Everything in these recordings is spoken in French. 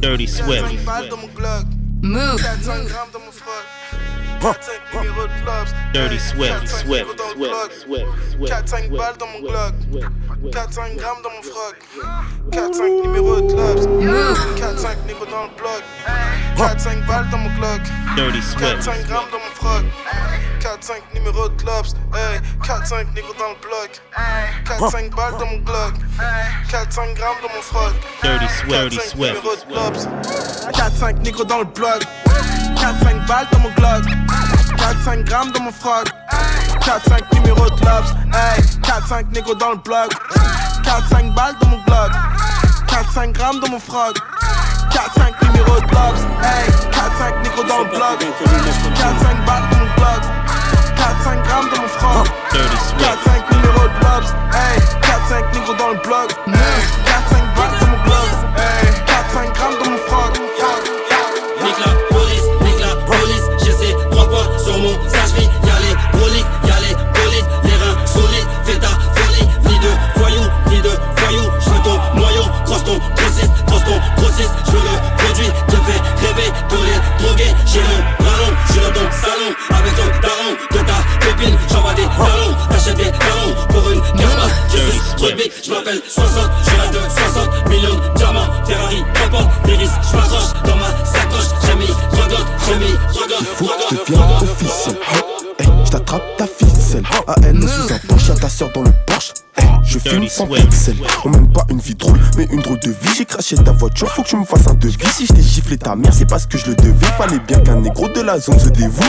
Dirty Swift. Move. Dirty Swift, Swift, Swift, Swift, Swift. 4-5 balles dans mon Glock. 4-5 grammes dans mon froc. 4-5 numéro de clubs. 4-5 négro dans le bloc. 4-5 balles dans mon Glock. Dirty Swift. 4-5 grammes dans mon froc. 4-5 numéro de clubs. Hey, 4-5 négro dans le bloc. 4-5 balles dans mon Glock. 4-5 grammes dans mon froc. Dirty Swift, Dirty 4-5 Swift. numéro de clubs. 4-5 négro dans le bloc. 4-5 balles dans mon Glock. 4-5 grammes dans mon froc. 4-5 numéro de clubs. Hey, 4-5 négro dans le bloc. 4-5 balles dans mon Glock. 4-5 grammes dans mon froc. 4-5 numéro de clubs. Hey, 4-5 négro dans le bloc. 4-5 balles dans mon Glock. 4-5 grammes dans mon Swift. 4-5 numéro de clubs. Hey, 4-5 négro dans le bloc. 4-5 balles dans mon Glock. Hey, 4-5 grammes dans mon froc. Nique la police, nique la police, j'ai ces trois points sur mon sage vie. Y'a les broliques, y'a les les reins solides, fais ta folie. Ni de voyou, ni de voyou, j'veux ton noyau, crosse ton grossiste, crosse ton grossiste, j'veux le produit qui fait rêver tous les drogués. J'ai mon suis trop big, j'm'appelle 60, je rêve de 60 millions de diamants, Ferrari, comporte des risques, j'm'accroche dans ma sacoche, j'ai mis regarde, j'ai mis regarde, Faut que je je t'attrape ta ficelle. À elle, sous un Porsche, y'a ta soeur dans le Porsche. Hey, je filme sans pixel. On m'aime pas une vie drôle, mais une drôle de vie. J'ai craché ta voiture, faut que tu me fasses un devis. Si je t'ai giflé ta mère, c'est parce que je le devais. Fallait bien qu'un négro de la zone se dévoue.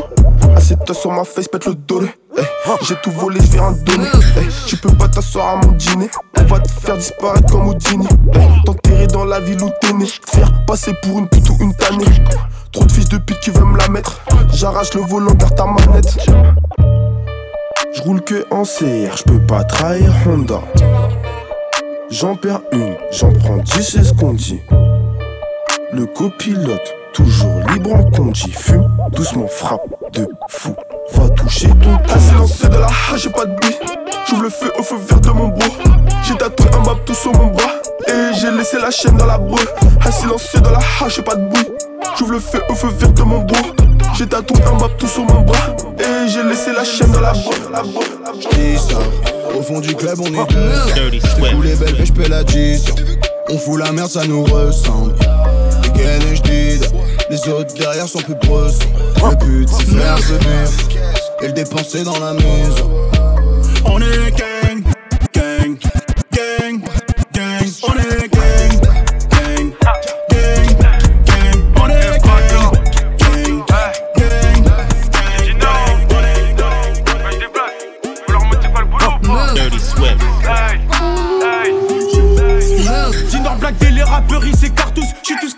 Assieds-toi sur ma face, pète le dos. Hey, j'ai tout volé, je vais te donner. Hey, tu peux pas t'asseoir à mon dîner. On va te faire disparaître comme Houdini. Hey, T'enterrer dans la ville où t'es né. Faire passer pour une pute ou une tannée. Trop de fils de pute qui veulent me la mettre. J'arrache le volant vers ta manette. Je roule que en CR, je peux pas trahir Honda. J'en perds une, j'en prends dix, c'est ce qu'on dit. Le copilote, toujours libre en conduit. Fume, doucement frappe de fou. Va toucher ton tas. silencieux de la hache, j'ai pas de billes. J'ouvre le feu au feu vert de mon bro. J'ai tatoué un map tout sur mon bras. Et j'ai laissé la chaîne dans la breu. Un silencieux de la hache, j'ai pas de bruit. J'ouvre le feu au feu vert de mon bro. J'ai tatoué un map tout sur mon bras. Et j'ai laissé la chaîne dans la breu. Qui sort Au fond du club, on est deux. Tous les belles, je paie la 10. On fout la merde, ça nous ressemble. Les autres derrière sont plus brosses. Le but, c'est faire. Et le dépenser dans la maison. On est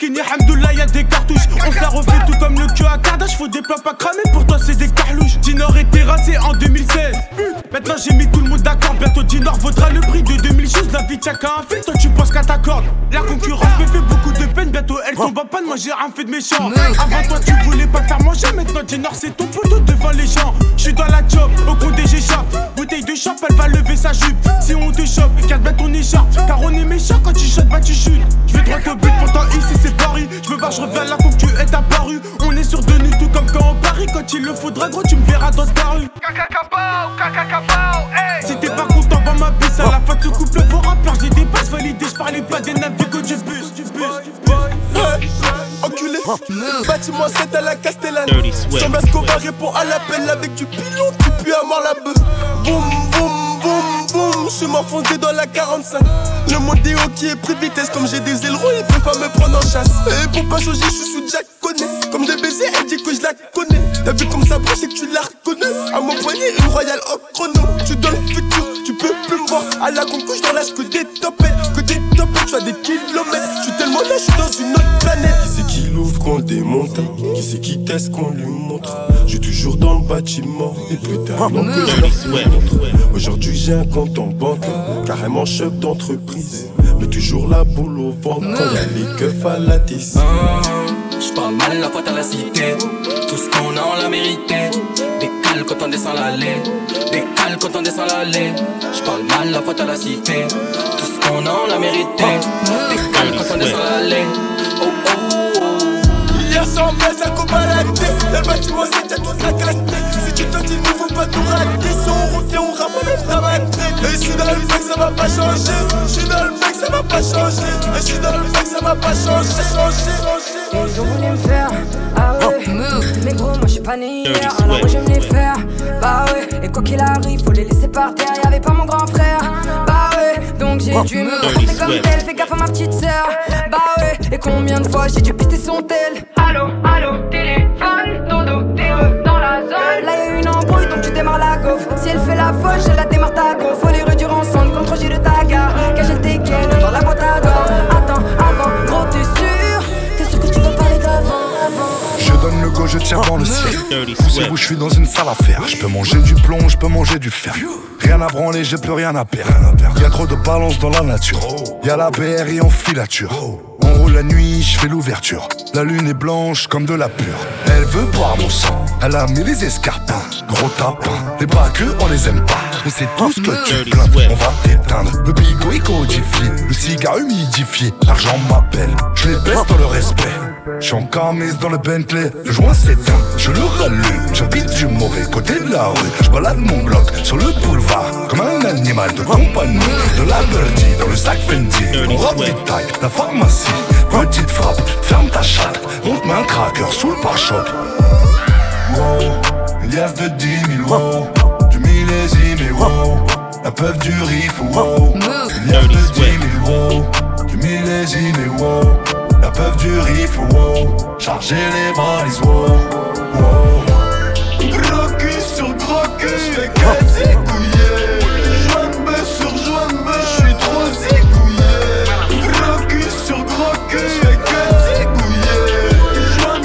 skinny, Hamdoullah, y'a des cartouches. On se la refait tout comme le cul à Kardashian. Faut des plats pas cramés, pour toi c'est des carlouches. Dinor est terrassé en 2016. Maintenant j'ai mis tout le monde d'accord. Bientôt Dinor vaudra le prix de 2000 choses. La vie tient qu'à un fil, toi tu penses qu'à ta corde. La concurrence me fait beaucoup de peine. Bientôt elle tombe en panne, moi j'ai rien fait de méchant. Avant toi tu voulais pas faire manger. Maintenant Dinor c'est ton poteau devant les gens. J'suis dans la job, au compte des j'échappe. Bouteille de champ, elle va lever sa jupe. Si on te chope, garde bien ton écharpe. Car on est méchant quand tu shot, bah tu chutes. Je vais droit au but, pourtant ici c'est Paris. Je me bats, je reviens là comme tu es apparu. On est sur de nuit, tout comme quand on parie. Quand il le faudra, gros, tu me verras dans ta rue. Si t'es pas content, bah ma bus à la fin de ce couple, vos rappeurs, j'ai des passes validées. Je parlais pas des navires que du bus, du bus. Enculé, bâtiment 7 à la Castellane. Sans Escobar répond à l'appel avec du pilon, tu pues à mort la bœuf. Je suis m'enfoncé dans la 45. Le monde qui est pris vitesse, comme j'ai des ailerons, ils peuvent pas me prendre en chasse. Et pour pas changer, je suis sous Jack connaît. Comme des baisers, elle dit que je la connais. T'as vu comme ça brille, c'est que tu la reconnais. À mon poignet, une royale au chrono. Tu dans le futur, tu peux plus me voir. À la concouche, dans l'âge que des topettes, que des tu fais des kilomètres. Je suis tellement là, je suis dans une autre planète. Qui c'est qui l'ouvre qu'on démonte Qui c'est qui teste qu'on lui montre Je suis toujours dans le bâtiment Et plus tard, non que je leur Swift. montre Aujourd'hui j'ai un compte en banque Carrément chef d'entreprise Mais toujours la boule au ventre Quand y'a les keufs à la tisse J'parle mal la faute à la cité. Tout ce qu'on a, on l'a mérité. Décale quand on descend l'allée. Décale quand on descend l'allée. J'parle mal la faute à la cité. Tout ton nom, la méritait. Décale quand on est volé. Oh oh oh. Hier sans baisse à Kobalacté, le bâtiment c'était toute la casse-tête. Si tu te dis ne faut pas tout rater, si on route on ramène on t'abattre. Et si dans le mec ça va pas changer, je suis dans le mec ça va pas changer. Et je suis dans le mec ça va pas changer, changer, changer. Ils ont me faire, ah ouais. Mais gros, moi je suis pas né hier, alors moi j'aime les faire. Bah ouais, et quoi qu'il arrive, faut les laisser par terre. Y'avait pas mon grand frère. Donc j'ai dû me comporter comme tel, fais gaffe à ma petite sœur. Bah ouais, et combien de fois j'ai dû pister son tel? Allô, allô, Poussez-vous, Swift. je suis dans une salle à faire. Je peux manger du plomb, je peux manger du fer. Rien à branler, j'ai plus rien à perdre. Y a trop de balance dans la nature. Y a la BRI en filature. On roule la nuit, je fais l'ouverture. La lune est blanche comme de la pure. Elle veut boire mon sang. Elle a mis les escarpins. Gros tapin. Les braqueux, on les aime pas. On sait tous que tu plains. On va t'éteindre. Le bigot est codifié. Le cigare humidifié. L'argent m'appelle. Je les baisse dans le respect. Je suis en camise dans le Bentley, le joint s'éteint, je le rallume, j'habite du mauvais côté de la rue, je balade mon bloc sur le boulevard, comme un animal de compagnie, de la birdie dans le sac Fendi, on ravitaille la pharmacie, petite frappe, ferme ta chatte, on te met un cracker sous le pare-choc. Wow, une liasse de 10 000, wow, du millésime et wow, la peuf du riff, wow, une liasse de 10 000, wow, du millésime et wow, la peuf du riff, wow, charger les valises, wow, wow. Gros cul sur gros cul, je fais que zigouiller. Bœuf sur joint de bœuf, je suis trop zigouillé. Gros cul sur gros cul, je fais que zigouiller.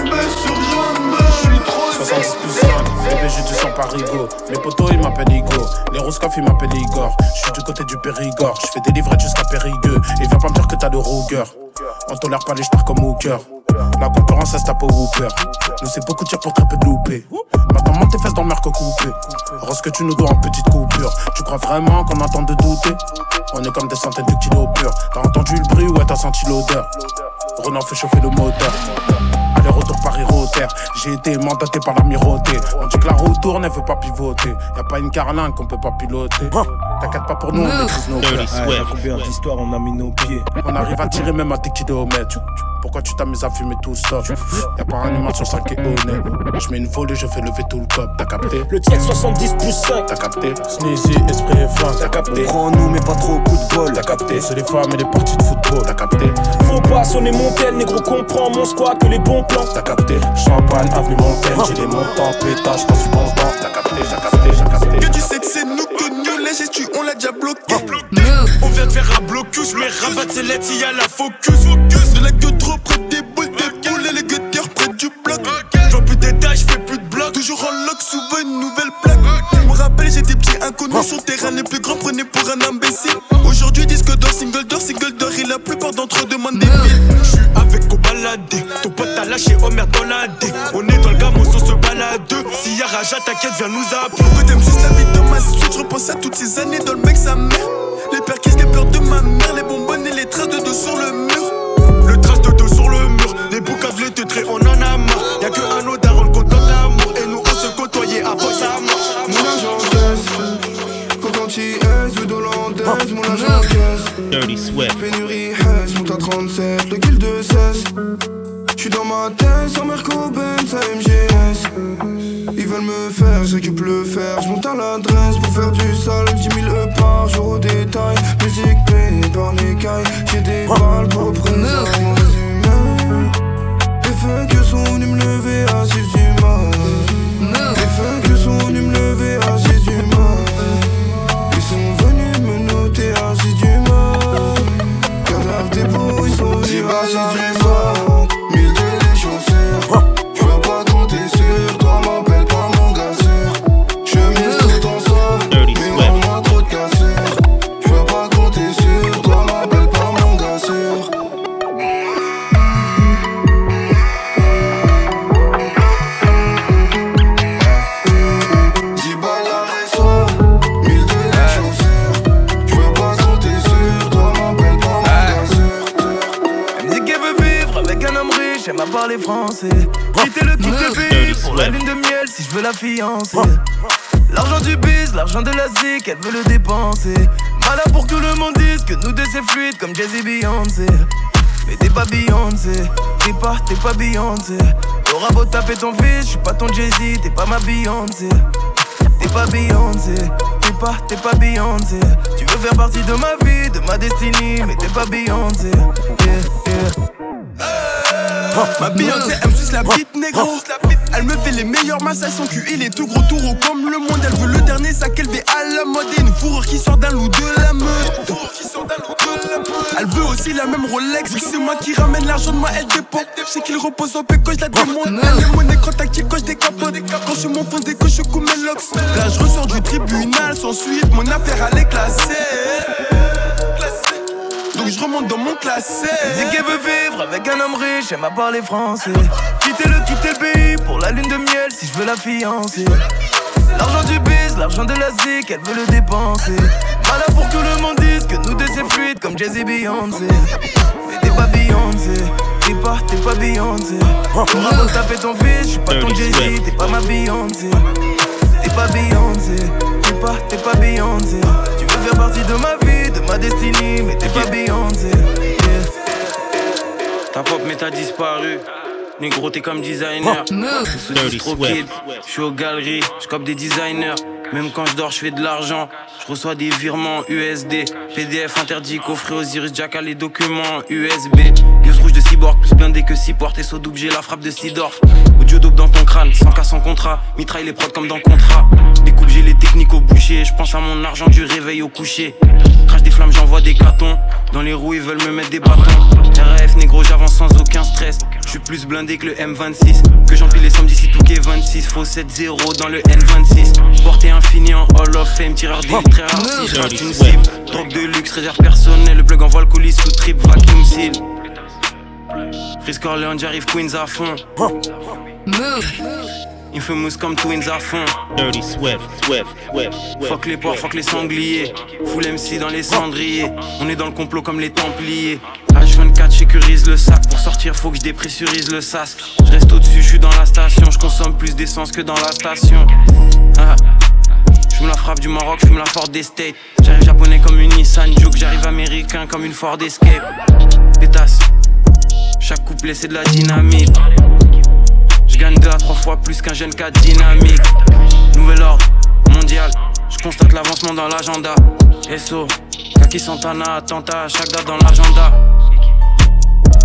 Bœuf sur joint de bœuf, je suis trop 66 plus 5, bébé j'ai du sang par Rigo Mes potos ils m'appellent Igo Les Roscoff ils m'appellent Igor. Je suis du côté du Périgord. Je fais des livrettes jusqu'à Périgueux. Et viens pas me dire que t'as de Ruger On tolère pas les stars comme Hooker La concurrence elle se tape au Hooper. Nous c'est beaucoup de tirs pour très peu de louper Maintenant monte tes fesses dans le merco coupé. Rose que tu nous dois en petite coupure. Tu crois vraiment qu'on entend de douter? On est comme des centaines de kilos purs. T'as entendu le bruit ouais t'as senti l'odeur. Renan fait chauffer le moteur. Aller-retour Paris-Rotter, j'ai été mandaté par l'amirauté. On dit que la roue tourne, elle veut pas pivoter. Y'a pas une carlingue qu'on peut pas piloter. T'inquiète pas pour nous, on maîtrise nos Dirty cœurs. Swift. Combien d'histoires on a mis nos pieds On arrive à tirer même à tes kilomètres. Pourquoi tu t'amuses à fumer tout ça? Y'a pas un humain sur 5 qui est honnête. Je mets une volée, je fais lever tout le cop. T'as capté? Le tiède 70 plus 5 T'as capté? Sneezy, esprit et flingue. T'as capté? Prends-nous mais pas trop coup de bol T'as capté? C'est les femmes et les parties de football. T'as capté? Faut pas sonner mon tel, négro comprend mon squat que les bons plans T'as capté? Champagne, avenue Montaigne, j'ai les montants, pétage, pas du bon temps. T'as capté, t'as capté, t'as capté. Que tu sais que c'est nous connus, la gestu, on l'a déjà bloqué. On vient de faire un blocus, mais rabat c'est lettres, y a la focus. De la gueule trop près des boules, des boules et les guetteurs près du bloc. J'vois plus de détails, j'fais plus de bloc. Toujours en lock, souvent une nouvelle plaque. Je me rappelle, j'étais petit inconnu sur terrain, les plus grands prenaient pour un imbécile. Aujourd'hui, disque d'or, single d'or, single d'or, et la plupart d'entre eux demandent des villes. J'suis avec au baladé, ton pote t'a lâché, oh merde dans la D. On est dans le gamos, on se balade. Si y'a Raja, t'inquiète, viens nous appeler. Pourquoi t'aimes juste la vie dans ma suite? J'repense à toutes ces années dans le mec, sa mère. Les pères qui se pleurs de ma mère, les bonbonnes et les traces de dos sur le mur. Les boucaves, les teutrés, on en a marre. Y'a que un autre daron content l'amour, et nous on se côtoyait avant ça marche. Mon argent encaisse, coquantilleuse ou d'hollandaise, mon argent encaisse. Dirty Swift. Pénurie Hess, monte à 37, le kill de 16. J'suis dans ma tête, sans Merco Benz à MGS. Ils veulent me faire, j'occupe le fer. J'monte à l'adresse pour faire du sale. 10 000 E par jour au détail. Musique payée par les Ton fils, j'suis pas ton Jay-Z, t'es pas ma Beyoncé. T'es pas Beyoncé, t'es pas, t'es pas Beyoncé. Tu veux faire partie de ma vie, de ma destinée, mais t'es pas Beyoncé. Yeah, yeah. Ma Beyoncé, elle me suce la bite négro. Elle me fait les meilleurs massages, son cul il est tout gros, tout comme le monde. Elle veut le dernier sac élevé à la mode et une fourrure qui sort d'un loup de la meute. Elle veut aussi la même Rolex, c'est moi qui ramène l'argent de moi, elle dépend. Je sais qu'il repose au quand je la démonte. Elle est monnaie quand tactile, quand je décapote. Quand je mon fond, que je coupe mes locks. Là, je ressors du tribunal sans suite, mon affaire elle est classée. Donc je remonte dans mon classé. Dis qu'elle veut vivre avec un homme riche, elle m'a parlé français. Quitter le, quitter le pays pour la lune de miel si je veux la fiancer. L'argent du biz, l'argent de la zik, elle veut le dépenser. Malin pour que tout le monde dise que nous deux c'est fluide comme Jay-Z Beyoncé. Mais t'es pas Beyoncé, t'es pas, t'es pas Beyoncé. T'auras beau taper ton fils, j'suis pas ton Jay-Z, t'es pas ma Beyoncé. T'es pas Beyoncé, t'es pas, t'es pas Beyoncé. Tu veux faire partie de ma vie, de ma destinée, mais t'es pas Beyoncé. Ta pop mais t'as disparu. Négro, t'es comme designer. Sous trop kid. Je suis aux galeries, je des designers. Même quand je dors, je fais de l'argent. Je reçois des virements USD. PDF interdit, coffret Osiris Jacka, les documents USB. Use rouge de cyborg, plus blindé que 6 portes. Et saut double, j'ai la frappe de Sidorf. Audio dope dans ton crâne, sans cas sans contrat. Mitraille les prods comme dans contrat. J'ai les techniques au boucher. Je pense à mon argent du réveil au coucher. Crache des flammes, j'envoie des cartons. Dans les roues, ils veulent me mettre des bâtons. RF négro, j'avance sans aucun stress. Je suis plus blindé que le M26. Que j'empile les sommes d'ici tout 26. Faux 7-0 dans le N26. Porté infini en Hall of Fame. Tireur d'élite très rare. Si je rate une cible. Drogue de luxe, réserve personnelle. Le plug envoie le colis sous trip, vacuum seal. Frisk Orleans, j'arrive Queens à fond. Infamous comme Twins à fond. Dirty Swift, Swift, Swift. Fuck les porcs, fuck les sangliers. Full MC dans les cendriers. On est dans le complot comme les Templiers. H24, sécurise le sac. Pour sortir, faut que je dépressurise le sas. Je reste au-dessus, je suis dans la station. Je consomme plus d'essence que dans la station. Ah. Je me la frappe du Maroc, je me la Ford Estate. J'arrive japonais comme une Nissan Juke. J'arrive américain comme une Ford Escape. Pétasse. Chaque couplet, c'est de la dynamite. Gagne deux à trois fois plus qu'un jeune 4 dynamique. Nouvel ordre mondial. Je constate l'avancement dans l'agenda. SO, Kaki Santana, attentat à chaque date dans l'agenda.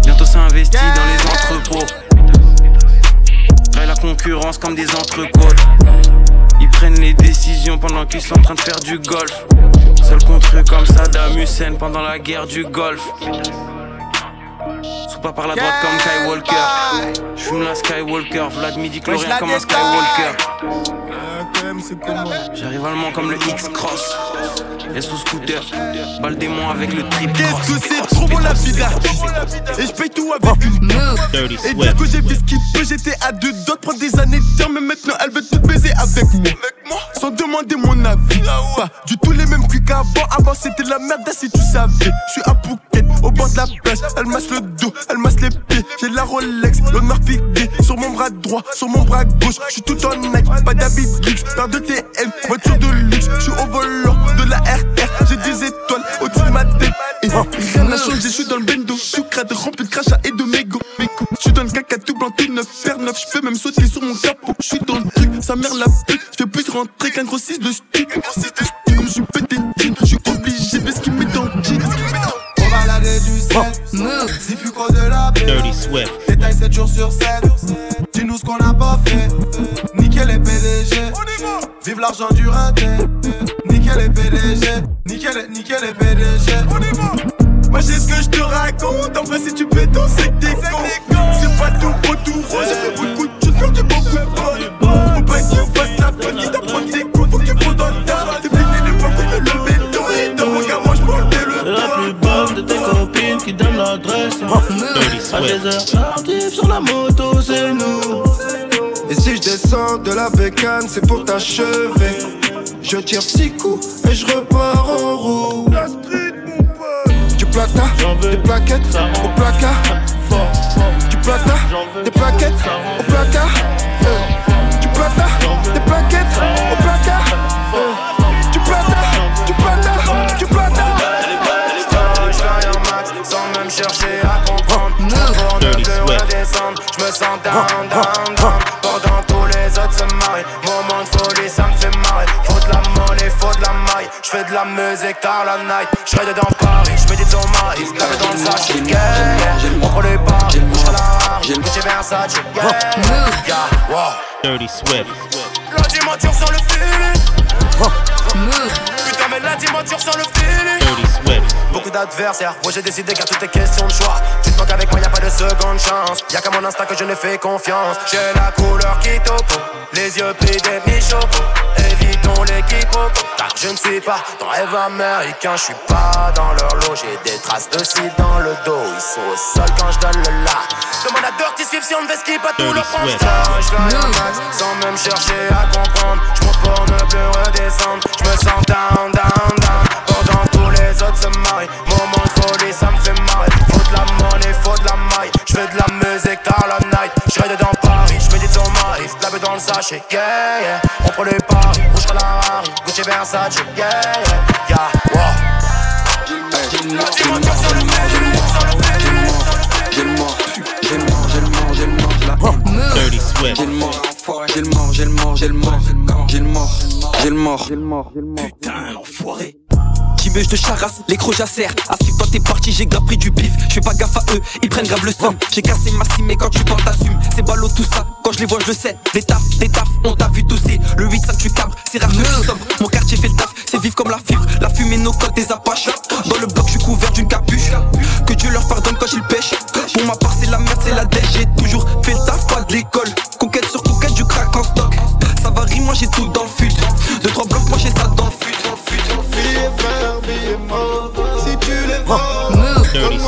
Bientôt ça investit dans les entrepôts. Traille la concurrence comme des entrecôtes. Ils prennent les décisions pendant qu'ils sont en train de faire du golf. Seul contre eux comme Saddam Hussein pendant la guerre du golf. Pas par la droite comme Kai Walker. J'fume la Skywalker. Vlad midi chlorien comme un Skywalker. J'arrive allemand comme le X-Cross. Et sous scooter, balle démon avec le trip Qu'est-ce que c'est trop bon la vie d'artiste Et je paye tout avec une Dirty Et bien que j'ai fait ce qu'il peut, j'étais à deux de prendre des années de temps, mais maintenant elle veut tout baiser avec moi. Sans demander mon avis. Pas du tout les mêmes cuits qu'avant. Avant c'était la merde, si tu savais. Je suis à Phuket, au bord de la plage. Elle masse le dos, elle masse les pieds. J'ai la Rolex, l'honneur piqué. Sur mon bras droit, sur mon bras gauche. Je suis tout en Nike, pas d'habit luxe. De TM, voiture de luxe. Je suis au volant de la RR. J'ai des étoiles au-dessus de ma tête. Et rien n'a changé, je suis dans le bendo. Je suis crade, rempli de crachats et de mégots. Je suis dans le caca tout blanc, tout neuf, faire neuf. Je peux même sauter sur mon capot. Je suis dans le truc, sa mère la pute. Je fais plus rentrer qu'un gros 6 de stick. Comme je suis pété je suis obligé de ce qu'il met dans le jean. Du sel, si de la paix. Dirty Swift. Détail 7 jours sur 7. Dis-nous ce qu'on a pas fait. Nickel les PDG. Vive l'argent du raté. Nickel les PDG. Nickel, nickel les PDG. Moi j'ai ce que je te raconte. En vrai, si tu peux danser que t'es con. C'est pas tout beau, tout rose. J'ai fait beaucoup de choses, beaucoup de bonnes. Faut pas que tu fasses la petite, t'apprends des À des heures tardives sur la moto, c'est nous. Et si je descends de la bécane, c'est pour t'achever. Je tire six coups et je repars en roue. Du plata, des plaquettes au placard. Du plata, des plaquettes au placard. Sens down, down, down. Pendant tous les autres se marient. Moment de folie, ça me fait marrer. Faut de la monnaie, faut de la maille. Je fais de la musique dans la night. Je dedans Paris. Clavé dans le. On prend les bars, bouge à la rare. Gucci Versace, yeah. Wow. Dirty Swift. La dimension sur le feeling. Putain, mais la dimension sur le feeling. Beaucoup d'adversaires, moi j'ai décidé qu'à tout est question de choix. Tu te manques avec moi, y'a pas de seconde chance. Y'a qu'à mon instinct que je ne fais confiance. J'ai la couleur qui topo, les yeux pris des mi-choco. Évitons les quiproquos, car je ne suis pas ton rêve américain. Je suis pas dans leur lot, j'ai des traces de cire dans le dos. Ils sont au sol quand je donne le la. Demande à Dirty Swift si on ne fait skip à tout leur pense. Je un max sans même chercher à comprendre. Je pour ne plus redescendre. Je me sens down, down, down. Moment ça me fait marrer. Faut de la monnaie, faut de la maille. Je fais de la musique dans la night. Je dans Paris, je médite son mari. La dans le sachet, yeah, yeah. On prend les paris, rouge à la Harry. Gucci Versace, yeah, yeah, yeah. Wow. Le mort, j'ai le j'ai le mort, j'ai le mort, j'ai le mort, j'ai le mort, j'ai mort, j'ai le mort, j'ai le mort, j'ai le mort, j'ai le mort, j'ai le mort, j'ai le mort, j'ai le mort. Putain, l'enfoiré. Veut, je te charasse, les crocs j'assère. À ce toi t'es parti, j'ai grave pris du bif. Je fais pas gaffe à eux, ils prennent grave le somme. J'ai cassé ma cime, mais quand tu parles, t'assumes. C'est ballot tout ça, quand je les vois, je le sais. Des taf, des taf, on t'a vu tousser. Le 8 5 tu cabres, c'est rare que sommes. Mon quartier fait le taf, c'est vif comme la fibre. La fumée, nos codes, des apaches. Dans le bloc, je suis couvert d'une capuche. Que Dieu leur pardonne quand ils pêchent. Pour ma part, c'est la merde, c'est la dèche. J'ai toujours fait le taf, pas de l'école. Conquête sur conquête, du crack en stock. Ça varie, moi j'ai tout dans le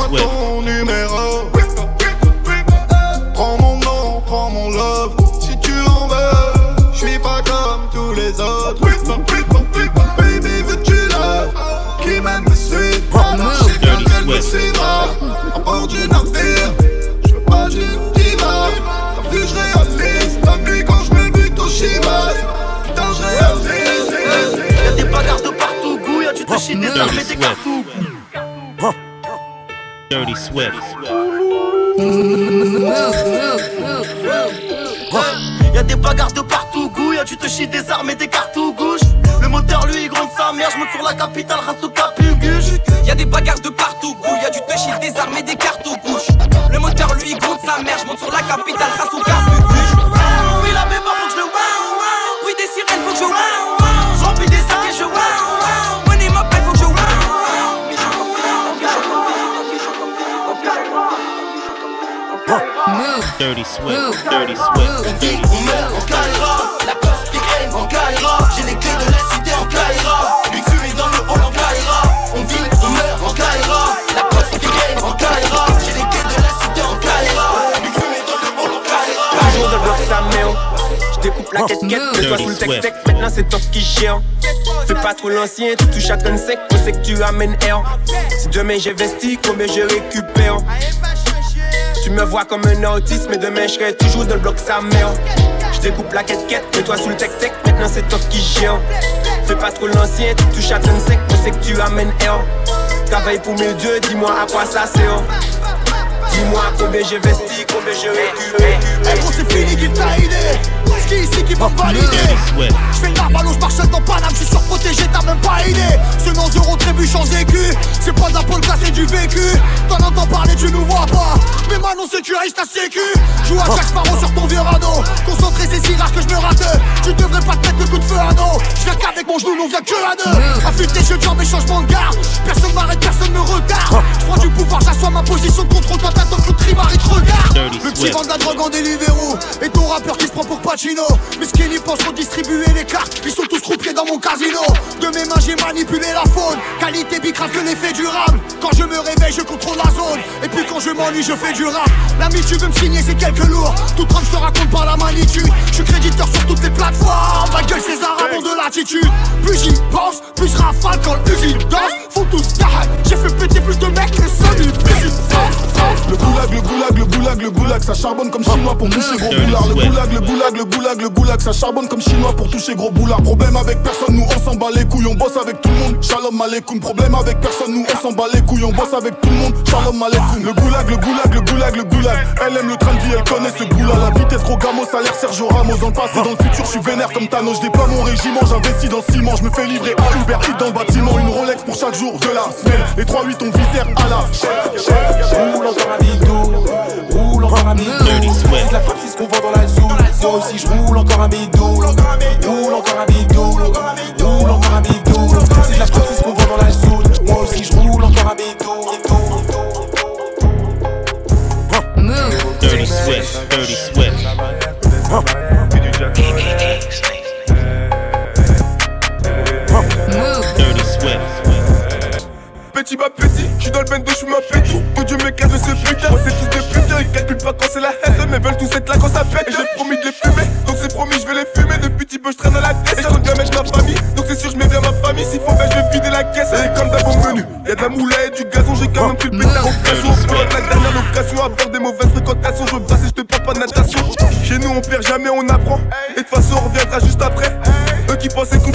Swift. ton numéro. Prends mon nom, prends mon love. Si tu en veux, je suis pas comme tous les autres. Baby, veux-tu love? Qui m'aime me suit? À bord du navire, je veux pas d'une diva. T'as vu, je réalise. La nuit quand je me bute au Chivas. Putain, je réalise. Y'a des bagarres de partout, goût, y'a du toucher des armes et des cartous. Dirty Swift. Y'a des bagarres de partout, goût, y'a du toucher des armes et des cartous gauche. Le moteur lui gronde sa mère, je monte sur la capitale, race au capuguche. Y'a des bagarres de partout, goût, y'a du toucher des armes et des cartous gauche. Le moteur lui gronde sa mère, je monte sur la capitale, race Dirty Swift. Dirty On meurt en Kaira, la coste Big M en Kaira. J'ai les clés de la cité en Kaira. Lui fumer dans le hall en Kaira. On vit, on meurt en Kaira, la coste Big M en Kaira. J'ai les clés de la cité en Kaira. Lui fumer dans le hall en Kaira. Toujours dans le bloc sa merde. Je découpe la quête quête, mets-toi sous le tech tech, maintenant c'est toi qui gère. Fais pas trop l'ancien, tu touches à ton sec, on sait que tu amènes air? Si demain j'investis, combien je récupère? Tu me vois comme un autiste, mais demain je serai toujours dans le bloc sa mère. Je découpe la quête quête, mets-toi sous le tech tech, maintenant c'est toi qui gère. Fais pas trop l'ancien, tu touches à ton sec, on sait que tu amènes air. Travaille pour mes dieux, dis-moi à quoi ça sert. Dis-moi combien j'investis, combien je récupère. Eh gros c'est fini qu'il t'a aidé Ce qui est ici qui va valider Je fais la balle je seul dans Paname, je suis surprotégé, t'as même pas idée. Ce nom zéro trébuche en écu C'est pas de la polka, c'est du vécu. T'en entends parler, tu nous vois pas. Mais maintenant sécurise ta sécu. Joue à Jack Sparrow sur ton vieux radeau. Concentré, c'est si rare que je me rate. Tu devrais pas te mettre le coup de feu à dos. Je viens qu'avec mon genou, on vient que à deux. Affûte tes yeux, mes changements de garde. Personne m'arrête, personne me regarde. Je prends du pouvoir, j'assois ma position de contrôle. Toi t'attends que le trimar il te regarde. Le petit vend de la drogue en Deliveroo Et ton rappeur qui se prend pour Pacino. Mes skinny pensent redistribuer les cartes Ils sont tous croupiers dans mon casino. De mes mains j'ai manipulé la faune. Qualité bicrave que l'effet durable. Quand je me réveille je contrôle la zone. Et puis quand je m'ennuie je fais du rap. L'ami tu veux me signer c'est quelques lourds Tout trame je te raconte par la magnitude. Je suis créditeur sur toutes les plateformes. Ma gueule c'est Arabon de l'attitude. Plus j'y pense plus je rafale quand l'usine danse. Faut tous carré J'ai fait péter plus de mecs que celui. Le goulag, le goulag, le goulag, goulag, le goulag, ça charbonne comme chinois pour toucher gros boulard. Le goulag, le goulag, le goulag, le goulag, ça charbonne comme chinois pour toucher gros boulard. Problème avec personne, nous on s'en bat les couilles, on bosse avec tout le monde. Shalom malekoum, problème avec personne, nous on s'en bat les couilles, on bosse avec tout le monde. Shalom malekoum. Le goulag, le goulag, le goulag, le goulag. Elle aime le train de vie, elle connaît ce goût-là. La vitesse, gros gamo, l'air Sergio Ramos. Dans le passé, dans le futur, je suis vénère comme Thanos. Déploie mon régiment, j'investis dans ciment. Je me fais livrer à Uber Eats dans le bâtiment. Une Rolex pour chaque jour de la semaine. Les 3-8 on visère à la chaîne. Roule encore un bidou, roule encore un bidou. C'est la frappe, c'est ce qu'on vend dans la zone. Moi aussi, je roule encore un bidou, roule encore un bidou, roule encore un bidou. C'est de la frappe, c'est ce qu'on vend dans la zone. Moi aussi, je roule encore un bidou. Dirty Swift, Dirty Swift. Dirty Petit ma petit, j'suis dans le bendo, j'suis ma petit Que Dieu me garde de ce putain? Moi c'est tous des putains, ils calculent pas quand c'est la haine. Mais veulent tous être là quand ça pète. Et j'ai promis de les fumer, donc c'est promis je vais les fumer. Depuis petit peu j'traîne dans la tête, et j'aime bien mettre ma famille. Donc c'est sûr je mets bien ma famille, s'il faut ben je vais vider la caisse. Et comme au menu, y'a de la moula et du gazon. J'ai quand même pris le pétard au casson Pour la dernière location, à des mauvaises fréquentations Je brasse et je te parle pas de natation. Chez nous on perd jamais, on apprend. Et de toute façon on reviendra juste après. Eux qui pensaient qu'on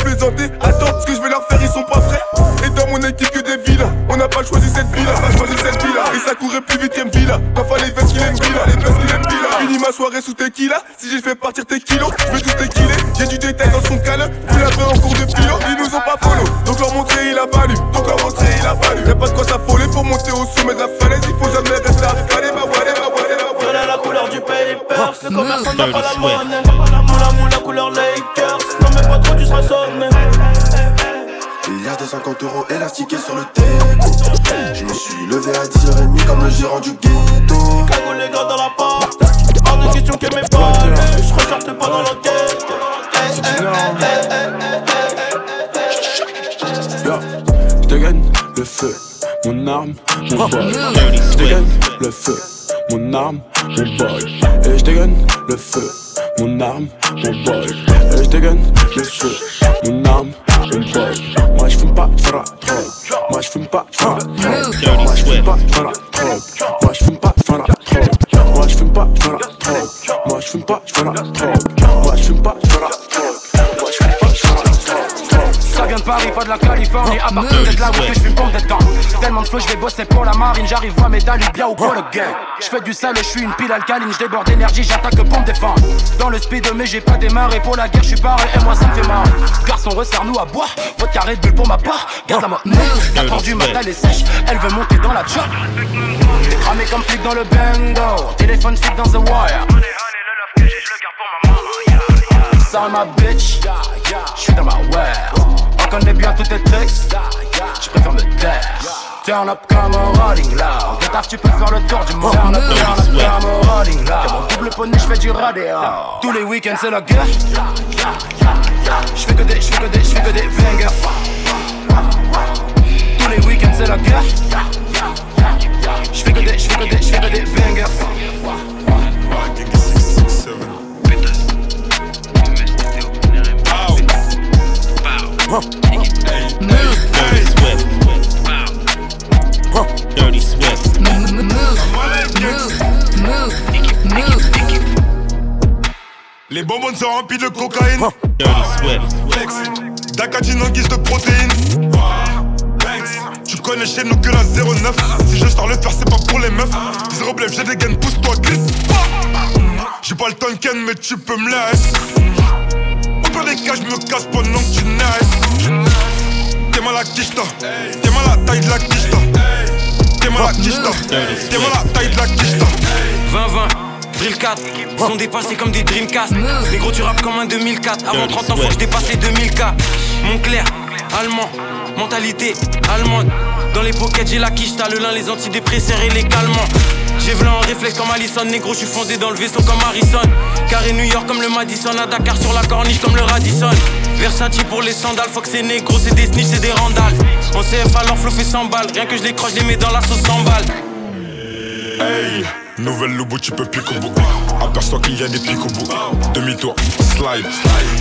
courait plus vite qu'un villa. Parfois les vestes qu'il aime villa, les vestes qu'il aime villa. Fini ma soirée sous tequila. Si j'ai fait partir tes kilos, je vais tout tequiler. J'ai du détail dans son câlin. Vous l'avez en cours de philo, ils nous ont pas follow. Donc leur montrer il a fallu, donc leur montrer il a fallu Y'a pas de quoi s'affoler pour monter au sommet de la falaise. Il faut jamais rester affalé, bah ouais, bah ouais, bah ouais Voilà la couleur du paper, le commerçant n'a pas la monnaie. 50 euros élastiqués sur le tête. Je me suis levé à 10h30 comme le gérant du ghetto. Cago les gars dans la porte. De question que mes potes Je ressorte pas dans la tête Yo, gagne le feu, mon arme, mon oh. bol. Je gagne le feu, mon arme, mon bol. Et je dégaine le feu mon arme, mon boy. Et je dégaine le feu, mon arme, mon boy. Moi je fume pas, j'fais la drogue. Moi je fume pas, j'fais la drogue. Moi je fume pas, j'fais la drogue. Moi je fume pas, j'fais la drogue. Moi je fume pas, j'fais la drogue. Moi je fume pas, j'fais la drogue. Moi je fume pas, j'fais la drogue. Paris, pas de la Californie. À part peut-être là où que je des temps. Tellement de flow, je vais bosser pour la marine. J'arrive voir mes dalles bien ou pour le gang. Je fais du sale, je suis une pile alcaline. Je déborde d'énergie, j'attaque pour me défendre. Dans le speed, mais j'ai pas démarré. Pour la guerre, je suis paré et moi ça me fait marrer. Garçon, resserre-nous à boire. Votre carré de bulle pour ma part. Garde la moi. 4 heures du matin, elle est sèche. Elle veut monter dans la job. Cramé comme flic dans le bando. Téléphone fixe dans The Wire. Ça ma bitch, j'suis dans ma world. On connaît bien tous tes tricks, j'préfère me taire. Turn up comme un rolling loud. De taf, tu peux faire le tour du monde. Turn up, turn up comme un rolling loud. T'es mon double poney, j'fais du radéo. Tous les week-ends, c'est la guerre. J'fais que des, j'fais que des, j'fais que des bangers. Tous les week-ends, c'est la guerre. J'fais que des, j'fais que des, j'fais que des bangers. Dirty Swift. Les bonbons sont remplis de cocaïne. Dirty Swift. Flex. Dacatine en guise de protéines. Tu connais chez nous que la 09. Si je sors le faire, c'est pas pour les meufs. Zéro blef, j'ai des gaines, pousse-toi, glisse. J'ai pas le Tonken, mais tu peux me laisser. Au pire des cas, je me casse pendant que tu naisses. T'es mal à quicheta. T'es mal à la taille de la quicheta. T'es la taille de la quicheta. 20-20, Drill 4, ils sont dépassés comme des Dreamcast. Les gros, tu rappes comme un 2004. Avant 30 ans, faut que je dépasse les 2000K. Montclair, allemand, mentalité allemande. Dans les pockets, j'ai la quiche, t'as le lin, les antidépresseurs et les calmants. J'ai v'là en réflexe comme Allison, négro, je suis fondé dans le vaisseau comme Harrison. Carré New York comme le Madison, à Dakar sur la corniche comme le Radisson. Versace pour les sandales, faut que c'est négro, c'est des snitch, c'est des randales. En CF alors flow fait 100 balles, rien que je les croche, je les mets dans la sauce 100 balles. Hey, nouvelle lobo, tu peux pique au bout. Aperçois qu'il y a des pics au bout. Demi-tour, slide.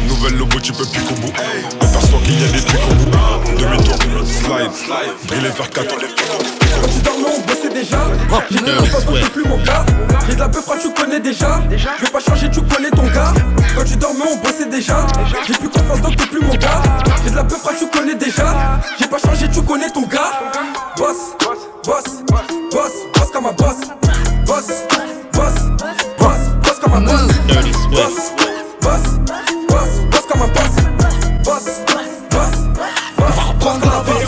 Nouvelle lobo, tu peux pique au bout. Aperçois qu'il y a des pics au bout. Demi-tour, slide. Briller vers 4 les pics au bout. Déjà. J'ai qu'on t'es plus mon gars. J'ai de la peu tu connais déjà. Je vais pas changer, tu connais ton gars. Quand tu dormais, on bossait déjà. J'ai plus confiance donc t'es plus mon gars. J'ai de la peu tu connais déjà. J'ai pas changé, tu connais ton gars. Boss, boss, boss, boss comme un boss. Boss, boss, boss, boss comme un boss. Boss, boss, boss, boss comme un boss. Boss, boss, boss, boss comme un boss.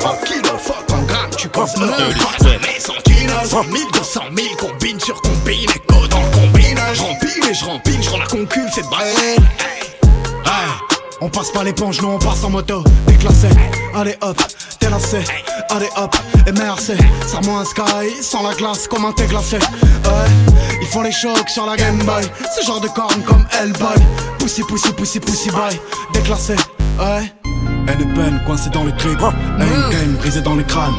Tranquille, fuck en gramme, tu causes le Mais centimes, 100 000, 200 000, combine sur combine, et code en combine. J'rempile et j'rempile, j'rends la concule, c'est brain. On passe pas l'éponge, nous on passe en moto. Déclassé, allez hop, t'es lassé. Allez hop, MRC, ça un sky Sans la glace comme un thé glacé. Ils font les chocs sur la Game Boy. Ce genre de cornes comme Hellboy. Pussy, pussy, pussy, pussy boy. Déclassé, ouais elle est peine, coincée dans le trip. Aim game, brisé dans les crânes.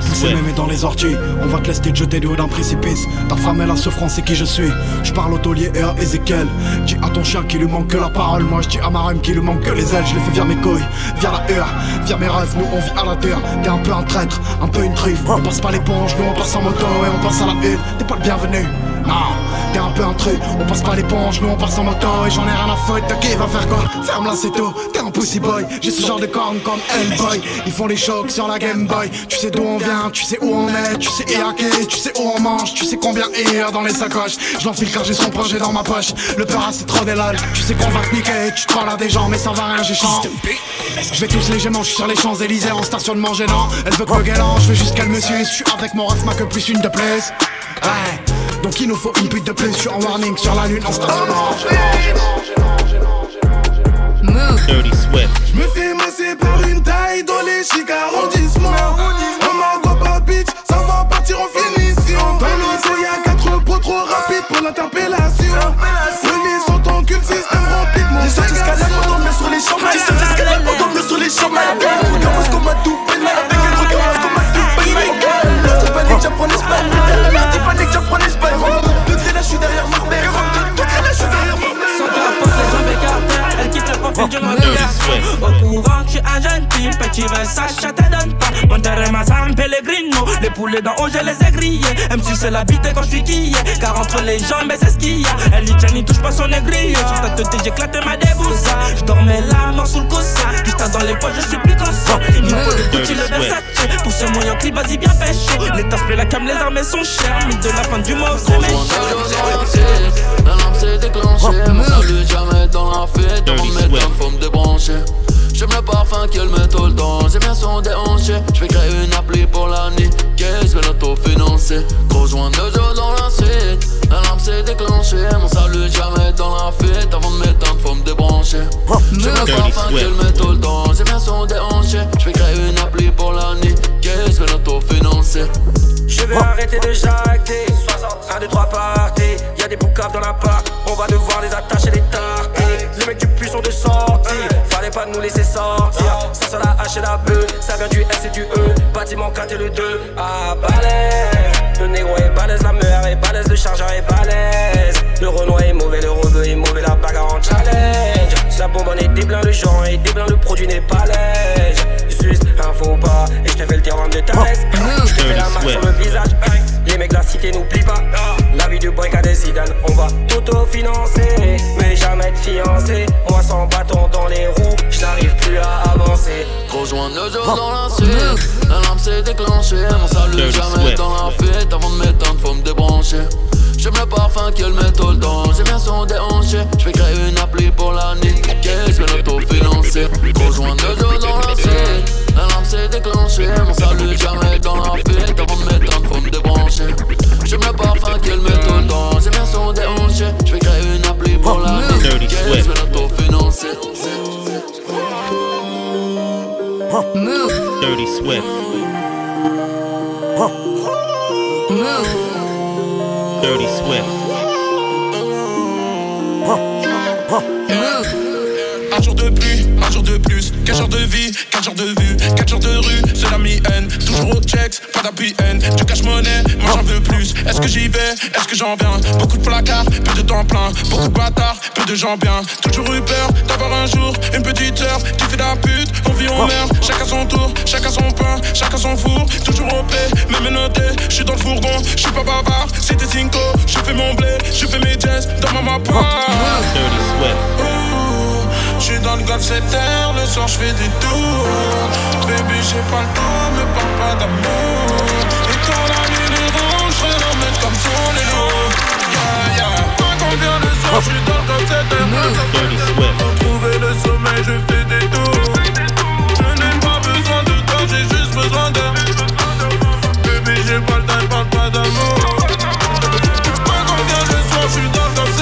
Poussé mémé dans les orties. On va te laisser jeter du haut d'un précipice. Ta femme est la souffrance, c'est qui je suis. Je parle au taulier et à Ezekiel. Dis à ton chien qui lui manque que la parole. Moi, je dis à ma rime qui lui manque que les ailes. Je les fais via mes couilles, via la heure, via mes rêves. Nous, on vit à la terre. T'es un peu un traître, un peu une truffe. On passe pas l'éponge, nous on passe en moto et on passe à la une. T'es pas le bienvenu. Non, t'es un peu un truc, on passe pas l'éponge, nous on passe en moto. Et j'en ai rien à foutre qui va faire quoi? Ferme la c'est tout, t'es un pussy boy, j'ai ce genre de cornes comme Hellboy. Ils font les chocs sur la Game Boy, tu sais d'où on vient, tu sais où on est, tu sais hacker, tu sais où on mange, tu sais combien il y a dans les sacoches. Je l'enfile car j'ai son projet dans ma poche, le peur c'est trop délal, tu sais qu'on va te niquer, tu te crois là des gens mais ça va rien j'ai Je vais tous les je suis sur les champs Élysées en stationnement gênant Elle veut que je veux juste qu'elle me suive, je suis avec mon ref que plus une de plus. Ouais donc il nous faut une pute de plus, je suis en warning sur la lune en stationnement. Dirty Swift. Je me fais masser par une taille dans les chic arrondissements. On m'a pas bitch, ça va partir en finition. Dans le y'a quatre pots trop rapides pour l'interpellation. Les sont en cul, système rempli de mon pour dormir sur les chambres. Sorties scalaires pour dormir sur les chambres. Regarde ce qu'on m'a tout peine. Regarde ce qu'on m'a tout peine. Stéphanie, j'apprends l'Espagne. Regard. Au couvent, tu es un gentil. Petit Versace, ça te donne pas. Monterrey, ma Sam, Pellegrino. Les poulets dans haut, je les ai grillés. Même si c'est la bite quand je suis quillé. Car entre les jambes, c'est ce qu'il y a. Elle dit, tiens, touche pas son aigrier. Sur ta tête, j'ai éclaté ma débousse. Je dormais là, mort sous le coussin. Juste dans les poches, je suis plus conscient. Il me faut le Gucci, le Versace. Pour ce moyen clip, vas-y, bien pécho. Les tasses, la cam, les armes, sont chères. Mais de la fin du mois, c'est méchant. La lampe s'est déclenchée. Mon salut jamais dans la fête. Avant de mettre faut me débrancher. J'aime le parfum qu'elle met tout le temps. J'aime bien son déhanché. J'vais créer une appli pour la nuit. Qu'est-ce vais l'autofinancer. Gros joint de jeu dans la suite. La lampe s'est déclenchée. Mon salut jamais dans la fête. Avant de m'éteindre, faut me débrancher. J'aime le parfum qu'elle met tout le temps. J'aime bien son déhanché. J'vais créer une appli pour la nuit. Qu'est-ce vais l'autofinancer. Je vais arrêter de jacter. 1, 2, 3 parties. Y'a des boucaves dans la part. On va devoir les attacher, les tarter. Les mecs du puits sont de sortie. Fallait pas nous laisser sortir. Ça sur la H et la B. Ça vient du S et du E. Bâtiment 4 et le 2. Ah, balèze. Le négro est balèze, la meilleure est balèze. Le chargeur est balèze. Le Renoir est mauvais, le rebeu est mauvais. La bagarre en challenge. La bonbonne est déblanc, le genre est déblanc. Le produit n'est pas lège. Juste un faux pas. Et je te fais le terrain de ta laisse. Je te fais la marque sur le visage. Les mecs de la cité n'oublient pas. La vie du break a des Zidane. On va financer mais jamais de fiancé. Moi sans bâton dans les roues, je n'arrive plus à avancer. Gros joint de jour dans la suite. La lampe s'est déclenchée. Mon salut jamais dans la fête. Avant de m'éteindre, faut me débrancher. J'aime le parfum qu'elle met tout le temps. J'aime bien son déhanché. J'vais créer une appli pour la nuit. Qu'est-ce que l'autofinancer? Rejoins de dos dans la suite. La lampe s'est déclenchée. Mon salut jamais dans la fête. Avant de m'éteindre, faut me débrancher. J'aime le parfum qu'elle met tout le temps. J'aime bien son déhanché. J'vais créer une appli pour la nuit. Qu'est-ce que l'autofinancer? Move. Dirty Swift. Move. Dirty Swift. Un jour de pluie, un jour de plus, 4 jours de vie, 4 jours de vue, 4 jours de rue, c'est la mi-haine, toujours au checks, pas d'appui haine, du cash monnaie, moi j'en veux plus, est-ce que j'y vais Est-ce que j'en viens? Beaucoup de placards, peu de temps plein. Beaucoup de bâtards, peu de gens bien. Toujours eu peur d'avoir un jour une petite heure qui fait de la pute. On vit, on meurt, chacun son tour, chacun son pain, chacun son four. Toujours au paix, même noté. Je suis dans le fourgon, je suis pas bavard. C'était Cinco, je fais mon blé, je fais mes jazz dans ma mappa. Suis dans le golf 7 heures, le soir je fais des tours. Baby, j'ai pas le temps, me parle pas d'amour. Et quand la nuit est ronde, je vais mettre comme sur les loups. Yeah, yeah. On vient le soir, je suis dans le golf 7 heures. Pour trouver le sommeil, je fais des tours. Je n'ai pas besoin de temps, j'ai juste besoin de. Baby, j'ai pas le temps, parle pas d'amour. On vient le soir, je suis dans le golf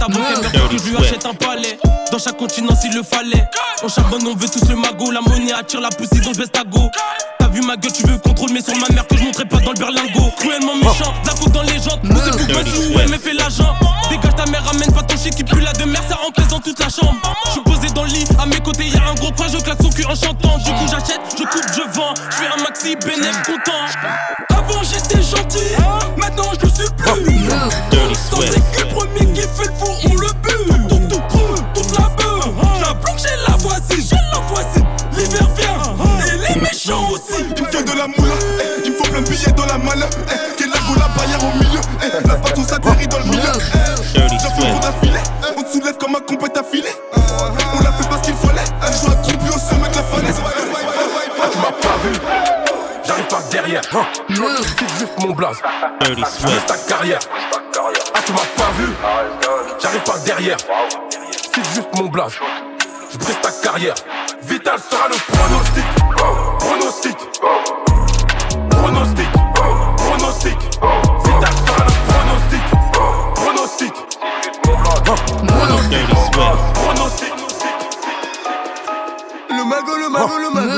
rapports aux palettes avant qu'elle meure pour que je lui achète un palais. Dans chaque continent s'il le fallait. On charbonne, on veut tous le magot. La monnaie attire la poussière donc je baisse ta go. T'as vu ma gueule, tu veux contrôle, mais sur ma mère que je montrais pas dans le berlingot. Cruellement méchant, de la coke dans les jantes. Nous c'est pour où elle me fait l'agent. Dégage ta mère, ramène pas ton shit qui pue la de mer, ça remplace dans toute la chambre. Je suis posé dans le lit, à mes côtés y'a un gros coin, je claque son cul en chantant. Du coup j'achète, je coupe, je vends. Je fais un maxi bénéf content. Avant j'étais gentil, maintenant je le suis plus. Sans la malle. Eh, Quelle go la barrière au milieu, eh, la patte tout atterrit dans le milieu. Eh, J'en fais trop d'affilée, on te soulève comme un compète affilé. On l'a fait parce qu'il fallait, je suis accroupi au sommet de la falaise. Ah, tu m'as pas vu J'arrive par derrière hein. C'est juste mon blaze Je brise ta carrière Ah tu m'as pas vu J'arrive par derrière C'est juste mon blaze Je brise ta carrière Vital sera le pronostic Pronostic Pronostic Pronostic Vital sera le pronostic Pronostic Pronostic Pronostic Le mago, le mago, le mago.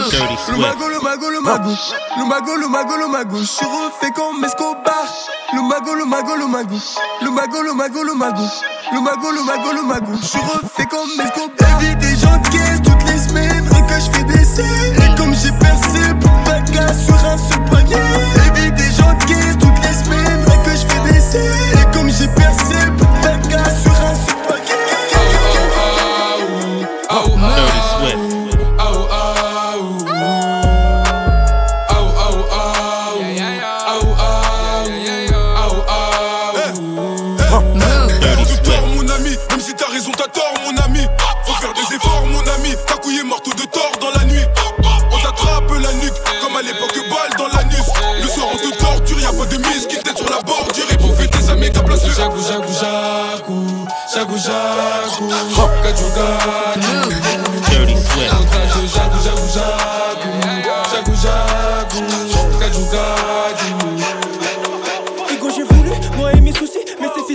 Le mago, le mago, le mago. Le mago, le mago, le mago. Je suis refait comme Escobar. Le mago, le mago, le mago. Le mago, le mago, le mago. Le mago, le mago, le mago. Je suis refait comme Escobar. Évite des gens de caisse toutes les semaines. Rien que je fais des scènes. Et comme j'ai percé pour pas de gars sur un seul panier. Voulu, moi et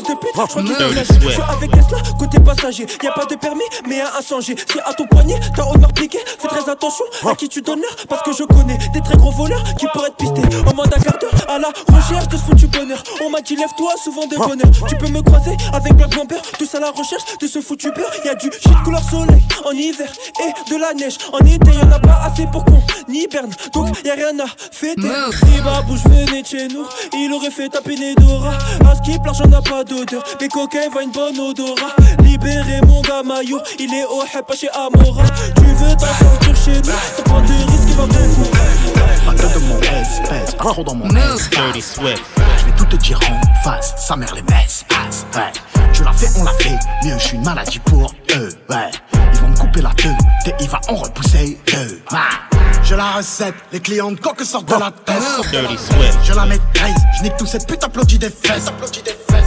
de pute, je crois suis avec Tesla, côté passager, y a pas de permis, mais y'a un changer. Si à ton poignet, t'as honneur piqué, fais très attention à qui tu donnes l'heure, parce que je connais des très gros voleurs qui pourraient être pistés. En mode un quart d'heure, à la recherche de ce foutu bonheur. On m'a dit lève-toi, souvent de bonheur. Tu peux me croiser avec Black Bomber, tous à la recherche de ce foutu beurre. Y a du shit couleur soleil en hiver et de la neige en été. Y'en a pas assez pour qu'on hiberne, donc y a rien à fêter. Si Babouche venait de chez nous, il aurait fait taper Nedora. À skip, l'argent n'a pas d'odeur, mais coquin va une bonne odorat. Libérez mon gars Mayour, il est au pas chez Amora. Tu veux t'en sortir chez nous, ça prend des risques, il va beaucoup. Pas trop de mon espèce, pas trop dans mon. Dirty Swift. Je vais tout te dire en face, sa mère les messes passe. Ouais, tu l'as fait, on l'a fait. Mieux, je suis une maladie pour eux. Ouais, ils vont me couper la queue, et il va en repousser deux. Ouais. J'ai la recette, les clients de coque sortent de la tête. Je la maîtrise, je nique tout cette pute applaudit des fesses. Applaudit des fesses.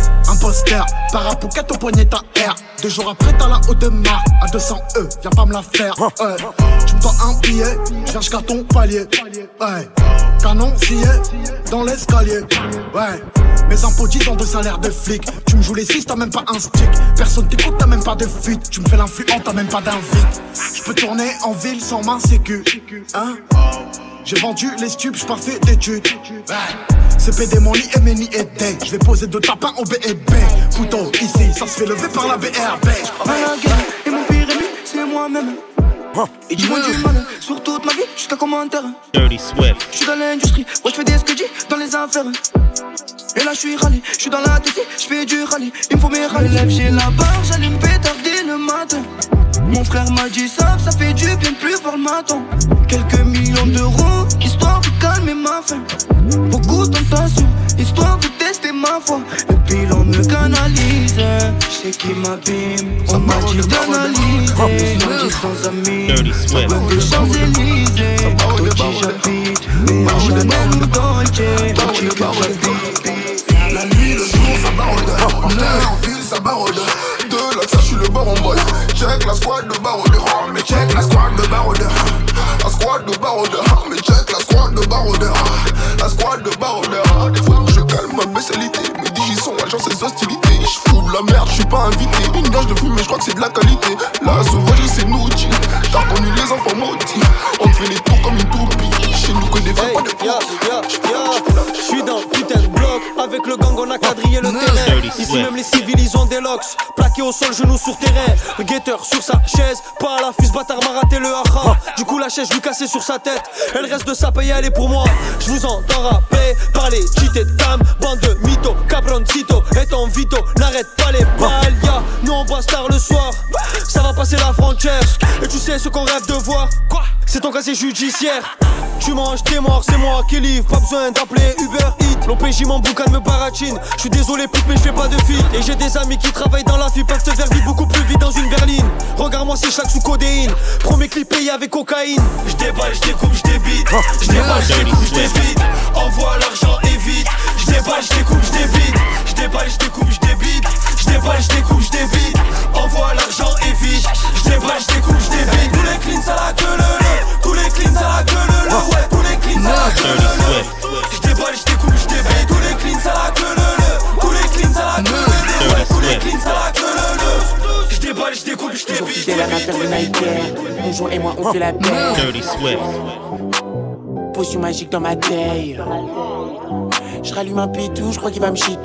Imposteur, parapouquette au poignet ta R. Deux jours après, t'as la haute de marre. À 200 E, viens pas me la faire. Tu me dois un billet, je viens jusqu'à ton palier. Canon scié dans l'escalier. Ouais. Mes impôts 10 ans de salaire de flic. Tu me joues les 6, t'as même pas un stick. Personne t'écoute, t'as même pas de fuite. Tu me fais l'influent, t'as même pas d'invite. Je peux tourner en ville sans main sécu. Hein? J'ai vendu les stupes, j'parfais d'études. C'est PD mon lit et Meni et day. Je vais poser deux tapins au BEB. Couteau ici, ça se fait lever par la BRB. Et mon pire ennemi, c'est moi-même. Et dis-moi du mal sur toute ma vie jusqu'à commentaire. Dirty Swift. Je suis dans l'industrie, moi je fais des sketchs dans les affaires. Et là je suis rallye, je suis dans la TC, je fais du rallye. Il me faut mes rallyes. lève, j'ai la barre, j'allume pétarder le matin. Mon frère m'a dit ça, ça fait du bien de plus voir le matin. Quelques millions d'euros, histoire de calmer ma faim. Beaucoup de tentations, histoire de tester ma foi. Le bilan me canalise, je sais qui m'abîme. On m'a dit d'analyser, je suis sans amis. Dirty Swift. Loin de Champs-Élysées, Gucci j'habite. Mais à Chanel ou Dolce, Gucci que j'habite. La nuit, le jour, ça baroude. En en ville, ça baroude. De boy. Check la squad de baroude. Oh, mais check la squad de baroude. La squad de. Oh, mais check la squad de baroude. La squad de baroude. Des fois, je calme ma spécialité. Mes digis sont agents, ces hostilités. Je fous de la merde, je suis pas invité. Une gage de fume, mais je crois que c'est de la qualité. La sauvagerie, c'est nous, T'as reconnu les enfants maudits. On fait les tours comme une toupie. Chez nous, que des vrais, pas des Yo, yo, yo, je suis dans putain de bloc. Avec le gang, on a quadrillé le terrain. Ici, même les civils, ils ont des locks. Plaqués au sol, genoux sur terrain. Le guetteur sur sa chaise. Pas à la fuse, bâtard m'a raté le haha. Du coup, la chaise, je lui cassais sur sa tête. Elle reste de sa paye, elle est pour moi. Je vous entends rapper, parler, cheater de cam. Bande de mythos, cabroncito. Et ton vito, n'arrête pas les balles. Nous, on boit tard le soir. Ça va passer la frontière. Et tu sais ce qu'on rêve de voir. Quoi? C'est ton casier judiciaire. Tu manges, t'es mort, c'est moi qui livre. Pas besoin d'appeler Uber Eats. L'OPJ mon boucan me baratine. Je suis désolé, pute, mais je fais pas de fit. Et j'ai des amis qui travaillent dans la vie, peuvent te faire vivre beaucoup plus vite dans une berline. Regarde-moi ces chaque sous codéine. Premier clip payé avec cocaïne. Je déballe, je découpe, je débite. Je déballe, je découpe, je débite. Envoie l'argent et vite. Je déballe, je découpe, je débite. Je déballe, je découpe. Je déballe, je découpe, je débite. Envoie l'argent et vite. Je déballe, je découpe, je débite. Tous les cleans à la queue le le. Tous les cleans à la queue le le. Ouais, tous les cleans à la queue le le. Je déballe, je découpe, je débite. Tous les cleans à la queue le le. Tous les cleans à la queue le le. Ouais, tous les cleans à la queue le le. Je déballe, je découpe, je débite. fidèle à Nike Mon jour et moi on fait la Dirty Swift. Potion magique dans ma taille Je rallume un pitou, je crois qu'il va me chier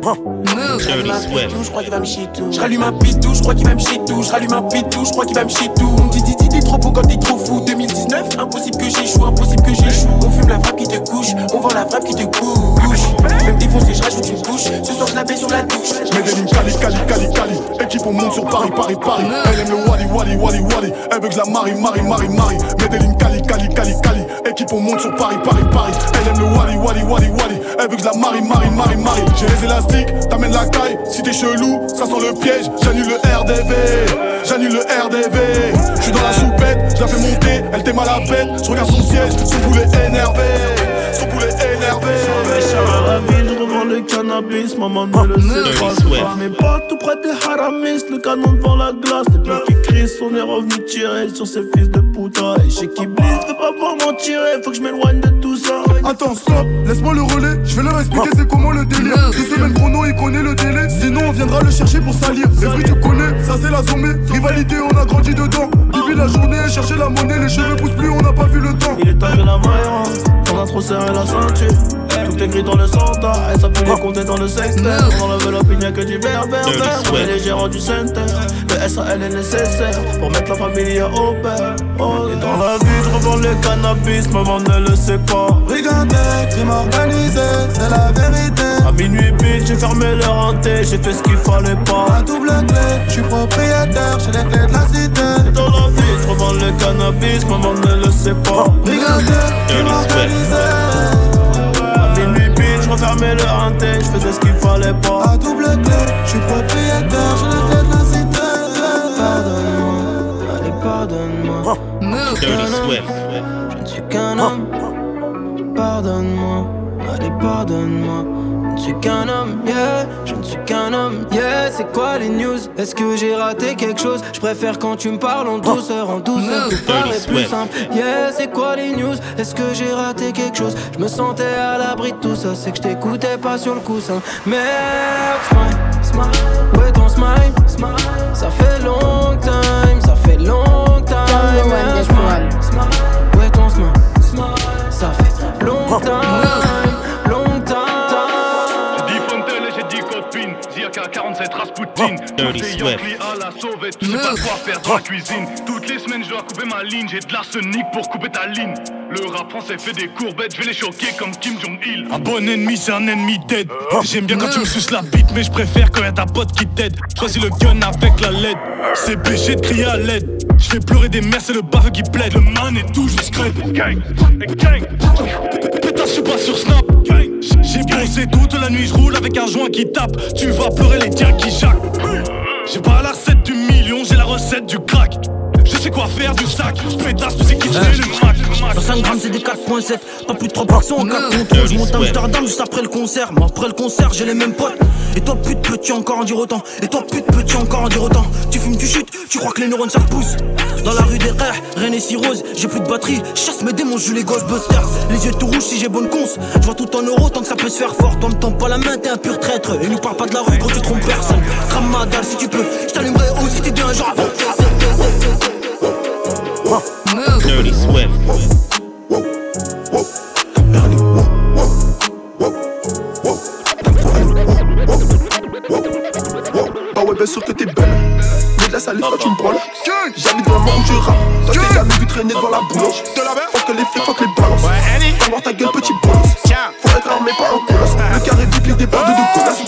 tout Je rallume un pitou, je crois qu'il va me chier tout Je rallume un pitou, je crois qu'il va me chier tout. Je rallume un pitou, je crois qu'il va me chier tout. Dis, dis, dis, t'es trop beau quand t'es trop fou. 2019, impossible que j'échoue, impossible que j'échoue. On fume la frappe qui te couche, on vend la frappe qui te couche. Même défoncé, je rajoute une couche. Ce soir, je la baie sur la douche. Je mets des lignes Cali, Cali, Cali, Cali. Équipe, on monte sur Paris, Paris, Paris. Elle aime le Wally, Wally, Wally, Wally. Elle veut que je la marie, marie, marie, marie. Mets des lignes Cali, Cali, Cali, Cali. Équipe, on monte sur Paris, Paris, Paris. Elle aime le Wally, Wally, Wally, Wally. Elle veut que je la marie, marie, marie, marie. J'ai les élastiques, t'amènes la caille. Si t'es chelou, ça sent le piège. J'annule le RDV. J'annule le RDV. Je suis dans la choupette, je la fais monter. Elle t'aime à la bête. Je regarde son siège, son poulet énervé. Son poulet énervé. Le cannabis, maman ne le sait pas. Mes potes, tout près des haramis, le canon devant la glace. Les blocs qui crient, on est revenu tirer sur ces fils de puta. Et chez qui blisse, veut pas voir m'en tirer, faut que je m'éloigne de tout ça. Attends, stop, laisse-moi le relais. Je vais leur expliquer c'est comment le délire. Deux semaines chrono, il connaît le délai. Sinon, on viendra le chercher pour salir. Les vrais, tu connais, ça c'est la zombie. Rivalité, on a grandi dedans. Depuis la journée, chercher la monnaie, les cheveux poussent plus, on n'a pas vu le temps. Il est temps que la maille on a trop serré la ceinture. Tout est gris dans le centre, et ça peut les compter dans le secteur. On enlève l'opinion que du vert, vert. On est les gérants du center. Le SAL est nécessaire pour mettre la famille au père. Oh, et dans la vie, je revends le cannabis, maman ne le sait pas. Regardez, crime organisé, c'est la vérité. À minuit pile, j'ai fermé leur hanté, j'ai fait ce qu'il fallait pas. La double clé, je suis propriétaire, j'ai les clés de la cité. Et dans la vie, je revends le cannabis, maman ne le sait pas. Regardez, crime organisé. À je refermais le hanté, je faisais ce qu'il fallait pas. La double clé, je suis propriétaire, les clés de la cité. Pardonne-moi, allez pardonne-moi. Je Swift. Je ne suis qu'un homme. Pardonne-moi, allez pardonne-moi. Je ne suis qu'un homme, yeah, je ne suis qu'un homme, yeah. C'est quoi les news? Est-ce que j'ai raté quelque chose? Je préfère quand tu me parles en douceur, en douceur, tout paraît plus simple. Yeah, c'est quoi les news? Est-ce que j'ai raté quelque chose? Je me sentais à l'abri de tout ça, c'est que je t'écoutais pas sur le coussin. Merde, smile, smile, ouais ton smile, smile. Ça fait long time, ça fait long time. Number one, yeah, this smile, smile, ouais ton smile. time, 47 Rasputin. Dirty Swift. à la sauvette. Je sais pas quoi faire dans la cuisine. Toutes les semaines, je dois couper ma ligne. J'ai de l'arsenic pour couper ta ligne. Le rap français fait des courbettes, je vais les choquer comme Kim Jong-il. Un bon ennemi, c'est un ennemi dead. J'aime bien quand tu me suces la bite, mais je préfère quand y'a ta pote qui t'aide. Choisis le gun avec la LED. C'est péché de crier à l'aide. Je fais pleurer des mères, c'est le bave qui plaide. Le man est toujours scred. Gang, gang. Pétasse, je suis pas sur Snap. J'ai bossé toute la nuit, je roule avec un joint qui tape. Tu vas pleurer les tiens qui jacquent. J'ai pas la recette du million, j'ai la recette du crack. Sais quoi faire du sac, pétasse, tu sais qui c'est le crack. 5 grammes c'est des 4.7 Pas plus de 3 en 4 contrôles Je monte à Amsterdam juste après le concert. Mais après le concert j'ai les mêmes potes. Et toi pute peux-tu encore en dire autant. Et toi pute peux-tu encore en dire autant. Tu fumes tu chutes Tu crois que les neurones ça repousse. Dans la rue des rêves rien n'est si rose. J'ai plus de batterie. Chasse mes démons je les Ghostbusters. Les yeux tout rouges si j'ai bonne conce. Je vois tout en euros tant que ça peut se faire fort. Toi me tends pas la main t'es un pur traître. Et nous parle pas de la rue gros tu trompes personne. Ramadan si tu peux. Je t'allumerai aussi si t'es un genre Dirty Swift. Bah ouais, bien sûr que t'es belle. Mais de la salive quand tu me branles. J'habite vraiment où tu rappes. Toi, t'es jamais vu traîner devant la boulange. Faut que les flics, faut que les balances. Va voir ta gueule, petit bolos. Faut être armé, pas un colosse. Le carré vite, les déborde de connasses.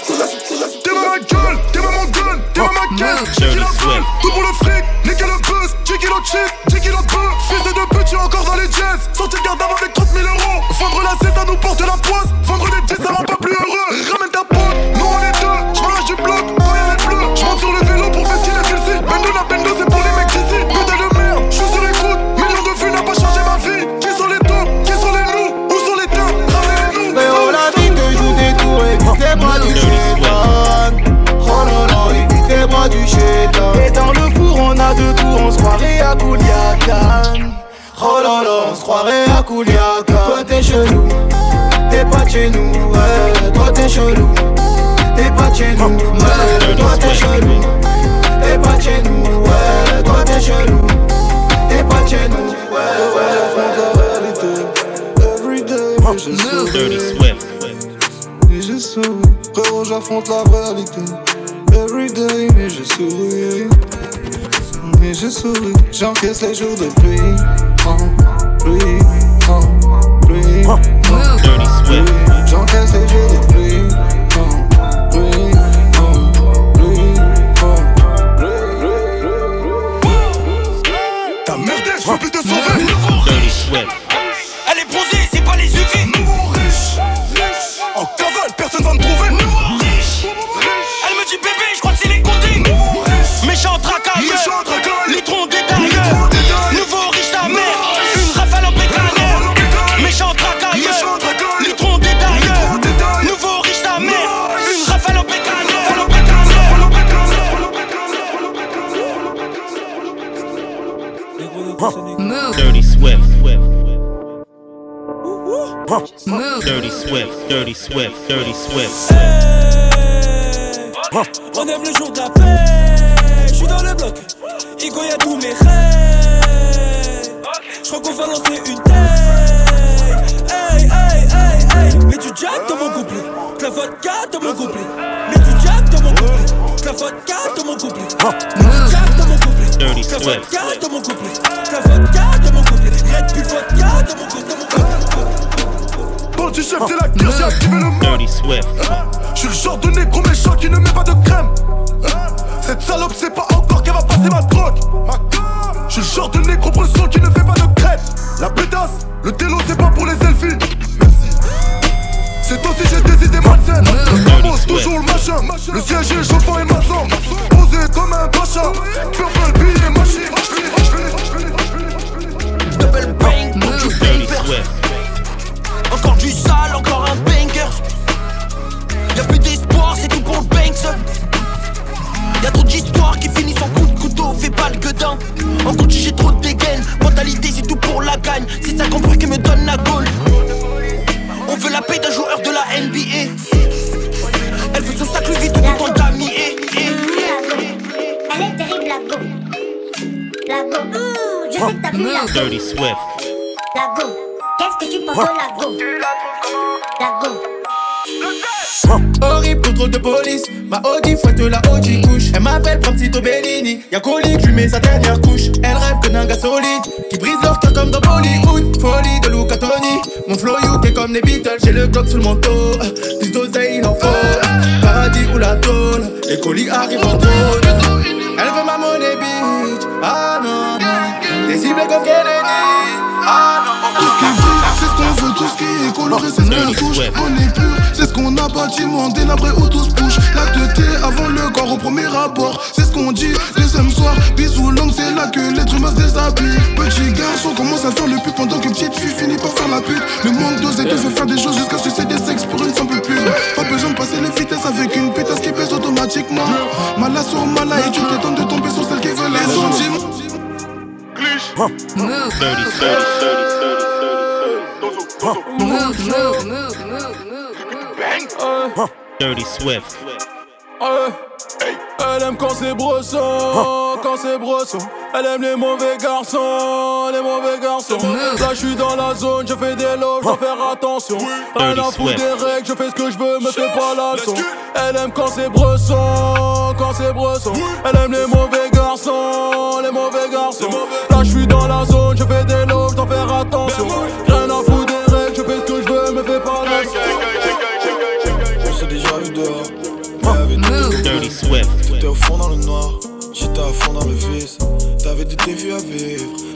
Chez nous, ouais. Toi t'es chelou, t'es pas de chez nous, ouais. Toi t'es chelou, t'es pas de chez nous, ouais, ouais. Mais souris. Dirty Swift. Et je souris, frérot j'affronte la réalité Everyday mais je souris Et je souris, j'encaisse les jours de pluie En pluie, en pluie Dirty Swift. J'encaisse les jours de pluie Aime le jour de la paix. Je suis dans le bloc. Igo y'a tous mes rêves. Je crois qu'on va lancer une tête. Hey, hey, hey, hey. Mets du jack dans mon couplet. De la vodka dans mon couplet. Mets du jack dans mon couplet. De la vodka dans mon couplet. Mets du jack dans mon couplet. Dirty De la Swift. vodka dans mon couplet. De la vodka dans mon couplet. Red Bull vodka dans mon couplet. Bandit chef, c'est la guerre, j'ai activé le mot. Dirty Swift. Je suis le genre de négro méchant qui ne met pas de En coach, j'ai trop de dégaine. Mentalité, c'est tout pour la gagne. C'est ça compris qui me donne la gaule. On veut la paix d'un joueur de la NBA. Elle veut son sac Louis Vuitton tout en d'amis. eh, eh. Elle est terrible, la go. La go. Ouh, je sais que t'as vu la go. Dirty Swift. La go. Qu'est-ce que tu penses de la go? La go ma Audi fouette la Audi couche. Elle m'appelle Bramsito Bellini, y'a colique, lui mets sa dernière couche. Elle rêve que d'un gars solide, qui brise leur cœur comme dans Bollywood. Folie de Luca Tony, mon flow you est comme les Beatles. J'ai le bloc sous le manteau, plus d'oseille il en faut. Paradis ou la tôle, les colis arrivent en trône. Elle veut ma monnaie bitch, ah non non. Des cibles comme Kennedy, c'est ce qu'on touche. On est pur, c'est ce qu'on a bâtiment, délabré où tous bouche. La tête avant le corps au premier abord, c'est ce qu'on dit. Deuxième soir, bisous l'homme, c'est là que l'être humain se déshabille. Petit garçon commence à faire le pute pendant que petite fille finit par faire la pute? Le manque d'ose et te fait faire des choses jusqu'à sucer des sexes pour une simple pute. Pas besoin de passer les vitesses avec une pétasse qui pèse automatiquement. Mala sur mala et tu t'étends de tomber sur celle qui veut les centimes. Huh. Move. 30, 30, 30. Dirty Swift. Eh, eh, elle aime quand c'est brosson, huh. quand c'est brosson. Elle aime les mauvais garçons, les mauvais garçons. Là, je suis dans la zone, je fais des lobes, je faire attention. Rien à foutre des règles, je fais ce que je veux, me fais pas la leçon. Elle aime quand c'est bresson, quand c'est bresson. Elle aime les mauvais garçons, les mauvais garçons. Là, je suis dans la zone, je fais des lobes, je faire attention. Rien à foutre T'avais des défis à vivre,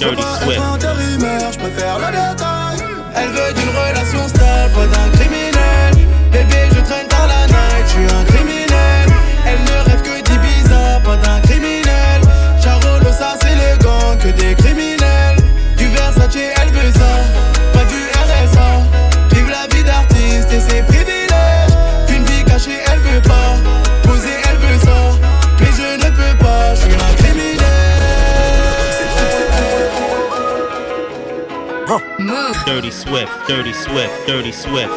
Dirty pas Swift. être intérimaire, je préfère le détail. Elle veut d'une relation stable, Dirty Swift. Dirty Swift.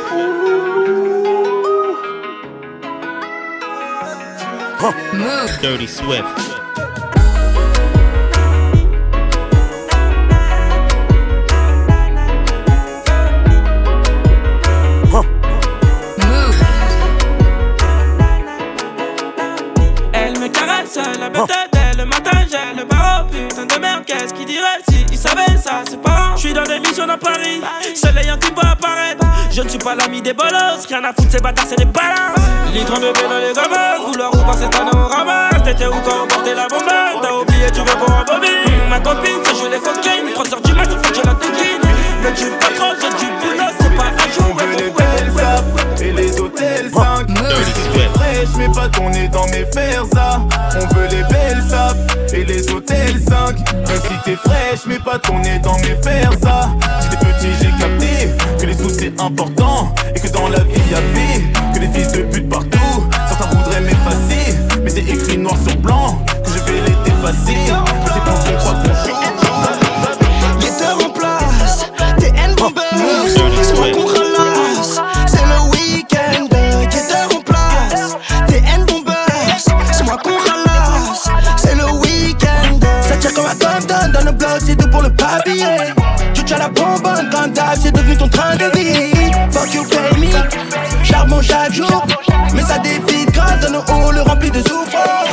Move. Dirty Swift. Pas l'ami des bolos, rien à foutre, ces bâtards c'est des balances Litre de bébé dans les gamins, vouloir ta au ramasse T'étais où quand on portait la bombe, t'as oublié, tu veux pour un bobby Ma copine, c'est jouer les cocaïnes, 3 heures du mat, faut que je la tequine Mais tu pas trop, j'ai du boulot, c'est pas un jour, On veut les belles sapes et les hôtels 5 Swift. fraîche mais pas ton nez dans mes fers ça. On veut les belles sapes et les hôtels 5 Même si t'es fraîche mais pas ton nez dans mes fers ça important Et que dans la vie y'a vie Que les dans le bloc, c'est tout pour le papier. Tu as la bombe, un grand c'est devenu ton train de vie. Fuck you, pay me. Charbon chaque jour, mais ça dépite grâce dans nos hauts, le rempli de souffrance.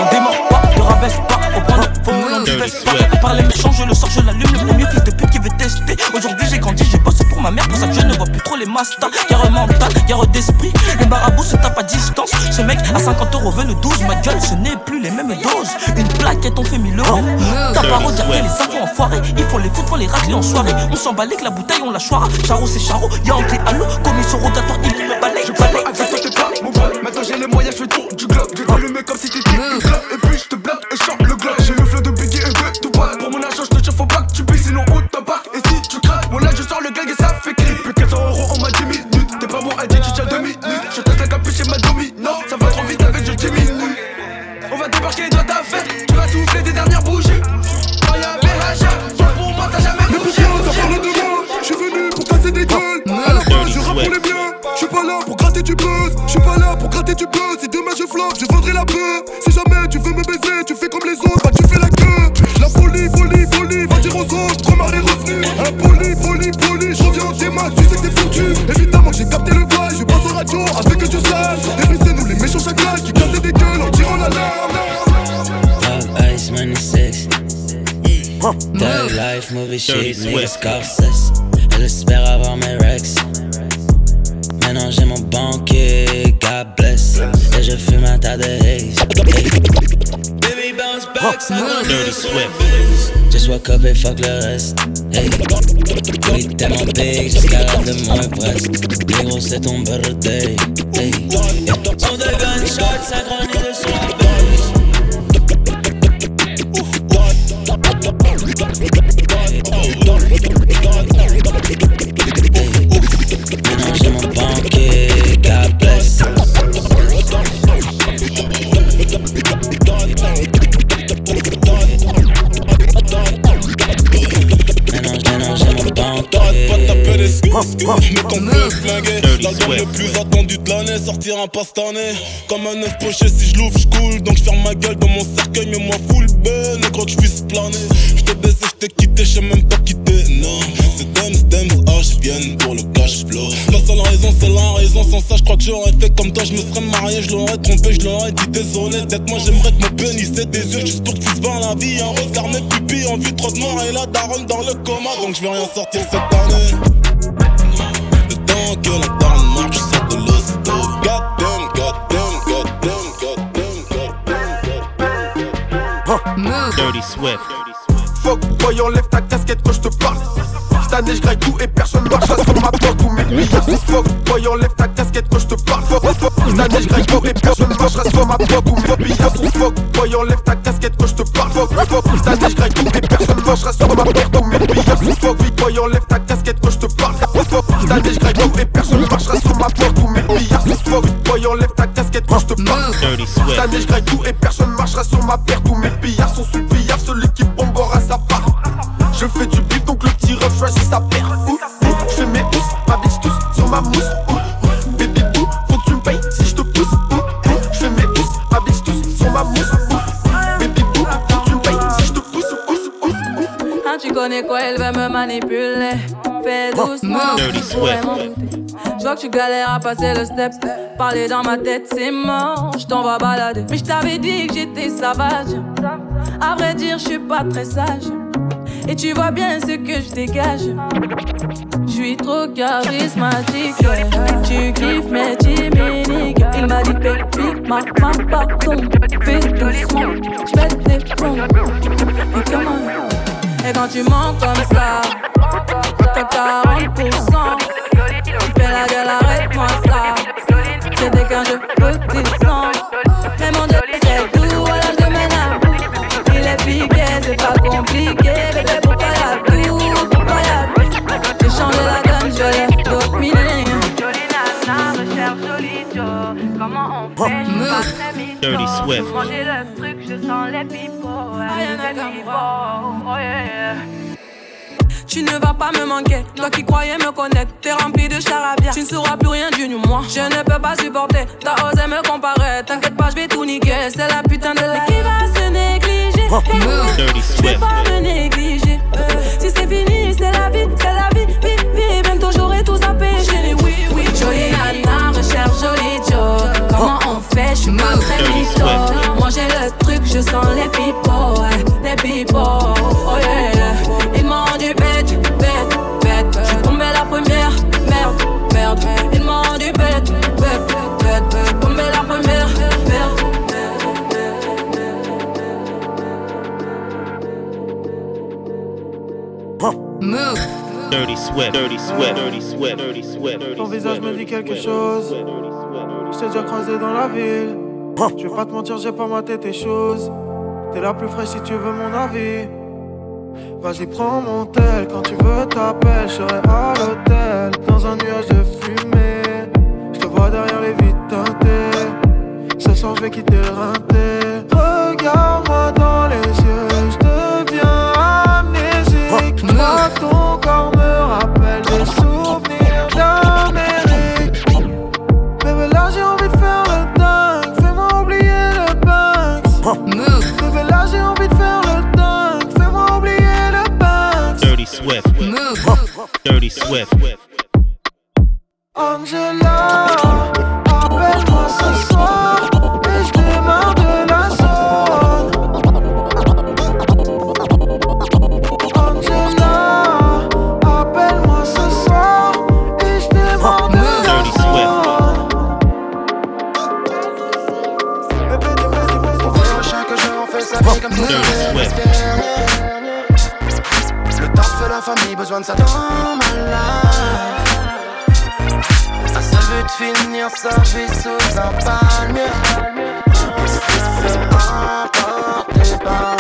Pas on rabaisse pas, on prend le faux, on ne pas. Par les méchants, je le sors, je l'allume, le premier fils de pute qui veut tester. Aujourd'hui, j'ai grandi, j'ai bossé pour ma mère, pour ça que je ne vois plus trop les mastas. Guerre mentale, guerre d'esprit. Les marabouts se tapent à distance. Ce mec à 50 euros veut le 12, ma gueule, ce n'est plus les mêmes doses. Une plaquette, on fait 1000 euros. T'as pas regardé les enfants enfoirés. Il faut les foutre, faut les racler en soirée. On s'emballait que la bouteille, on la choira. Charo, c'est Charo, y'a un clé à l'eau. Commission rotatoire, il me balaye, je balaye. J'ai les moyens, je fais tout du globe. Je le mec comme si t'étais une club. Et puis je te blague et chante shit, nigga Scorsese. Elle espère avoir mes rex. Maintenant j'ai mon banquier, God bless. Et je fume un tas de haze. Baby bounce back, ça Dirty Swift. Just woke up et fuck le reste. Hey, oui, tellement big jusqu'à la de mon Everest. Négro, c'est ton birthday. Hey, son de gunshots synchronisés sur la Le plus attendu de l'année sortira pas cette année. Comme un œuf poché, si je l'ouvre, je coule. Donc je ferme ma gueule dans mon cercueil, mais moi full ben. Et quand je puisse planer, je t'ai baisé, je t'ai quitté, je sais même pas quitter. Non, c'est Dems, Dems, H, viennent pour le cash flow. La seule raison, c'est la raison. Sans ça, je crois que j'aurais fait comme toi. Je me serais marié, je l'aurais trompé, je l'aurais dit désolé. Peut-être moi, j'aimerais que mon pénis ait des yeux juste pour que tu se la vie. Un regard, mes pupilles, en vue trop de mort et la daronne dans le coma. Donc je vais rien sortir cette année. Que la Dirty Swift. Fuck, boy, enlève ta casquette quand je te parle. Cette année, je tout et personne marchera sur ma porte ou mes milliards. Fuck, boy, enlève ta casquette quand je te parle. Fuck, fuck, cette année, je graille tout et personne marchera sur ma porte ou mes milliards. Fuck, boy, enlève ta casquette quand je te parle. Fuck, fuck, cette année, je graille tout et personne marchera sur ma porte ou mes milliards. Fuck, boy, enlève ta casquette quand je te parle. Fuck, fuck, cette année, je graille tout et personne marchera sur ma porte ou mes milliards. Fuck, boy, enlève ta casquette quand je te parle. Cette année, je tout et personne marchera sur ma paire. Tous mes pillards sont sous le part. Je fais du bif donc le petit ref choisit sa paire. Je fais mes pouces, ma bitch tous sur ma mousse. Ouh, Baby boo, faut que tu me payes si je te pousse. Je fais mes ma bitch tous sur ma mousse. Ouh, Baby boo, faut que tu me payes si je te pousse. Ouh, ouh, ouh. Ah, tu connais quoi, elle veut me manipuler. Fais doucement, pourrais m'en douter. Je vois que tu galères à passer le step. Parler dans ma tête, c'est mort. Je t'en vais balader. Mais je t'avais dit que j'étais sauvage. À vrai dire, je suis pas très sage. Et tu vois bien ce que je dégage. Je suis trop charismatique. Tu kiffes mes timiniques. Il m'a dit, baby, ma, ma, pardon. Fais doucement, je pète des plombs. Et comment? Et quand tu mens comme ça, t'as 40%. Tu fais la gueule, arrête-moi ça. C'était quand je peux Dirty Tu ne vas pas me manquer, toi qui croyais me connaître, t'es rempli de charabia, tu ne sauras plus rien du moi. Je ne peux pas supporter, t'as osé me comparer, t'inquiète pas, je vais tout niquer, c'est la putain de la qui va se négliger. Eh je vais me négliger. Euh, si c'est fini, c'est la vie, c'est la vie, vie, vie. Bientôt j'aurai tout à Chérie, oui, oui, jolie nana, recherche jolie fait, je suis pas très mytho. Manger le truc, je sens les pipos, les pipos. Oh yeah, ils m'ont rendu bête, bête, bête. Je suis tombé la première, merde, merde. Ils m'ont rendu bête, bête, bête, bête. Tombé la première, merde. Move. Dirty sweat, dirty sweat, dirty sweat, dirty sweat. Ton visage me dit quelque chose. Je t'ai déjà croisé dans la ville. Je vais pas te mentir, j'ai pas maté tes choses. T'es la plus fraîche si tu veux mon avis. Vas-y, prends mon tel. Quand tu veux, t'appelles. Je serai à l'hôtel. Dans un nuage de fumée. Je te vois derrière les vitres teintées. Ce soir, je vais quitter rinté. Regarde-moi dans les Dirty Swift. Angela, de ça dans ma life. Un seul but finir sa vie sous un palmier. Se emporter par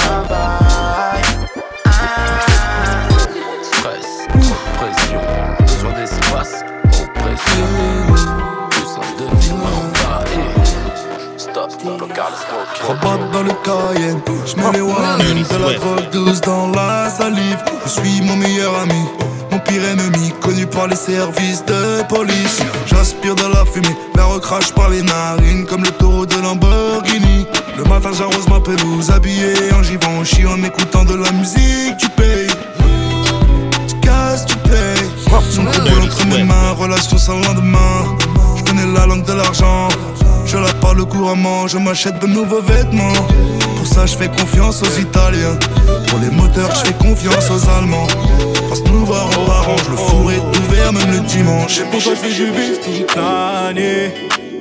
smoke. Rabatte dans le Cayenne, j'mets les warnings De la drogue douce dans la salive. Je suis mon meilleur ami, mon pire ennemi Connu par les services de police. J'aspire de la fumée, la recrache par les narines Comme le taureau de Lamborghini. Le matin j'arrose ma pelouse, habillé en Givenchy En écoutant de la musique, tu payes. Tu casses, tu payes. Son boule entre mes mains, relation sans lendemain connais la langue de l'argent je la parle couramment, je m'achète de nouveaux vêtements. Pour ça, je fais confiance aux Italiens. Pour les moteurs, je fais confiance aux Allemands. Parce que nous voir en arrange, le four est ouvert même le dimanche. Pour toi, je fais du bif toute l'année.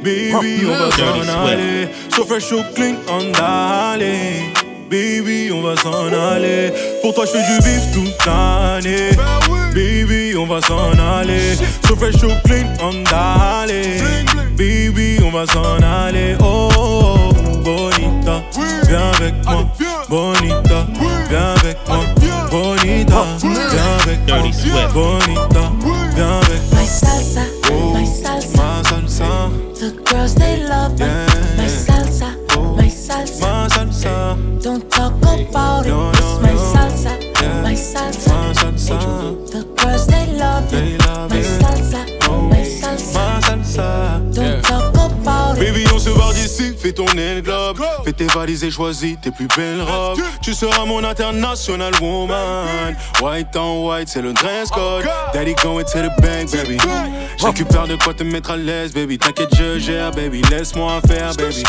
Baby, on va s'en aller. So fresh, so clean, on d'aller. Baby, on va s'en aller. Pour toi, je fais du bif toute l'année. Baby, on va s'en aller. So fresh, so clean, on d'aller. Baby, on va s'en aller. Oh, oh, oh, bonita, viens avec moi. Bonita, viens avec moi. Bonita, viens avec moi. Bonita, viens avec moi. My salsa, Oh, my salsa. ma salsa. The girls they love. Yeah. My salsa, my salsa. Ma salsa. Don't talk about it. No, It's my no. salsa, Yeah. my salsa. Ma salsa. Tes valises et choisis tes plus belles robes. Tu seras mon international woman. White on white, c'est le dress code. Daddy going to the bank, baby. Je récupère de quoi te mettre à l'aise, baby. T'inquiète, je gère, baby. Laisse-moi faire, baby.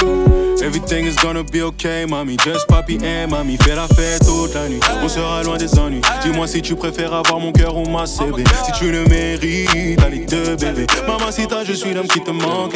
Everything is gonna be okay, mami. Just papi et mami. Fais la fête toute la nuit. On sera loin des ennuis. Dis-moi si tu préfères avoir mon cœur ou ma CB. Si tu le mérites, la ligue de bébé. Mamacita, je suis l'homme qui te manque.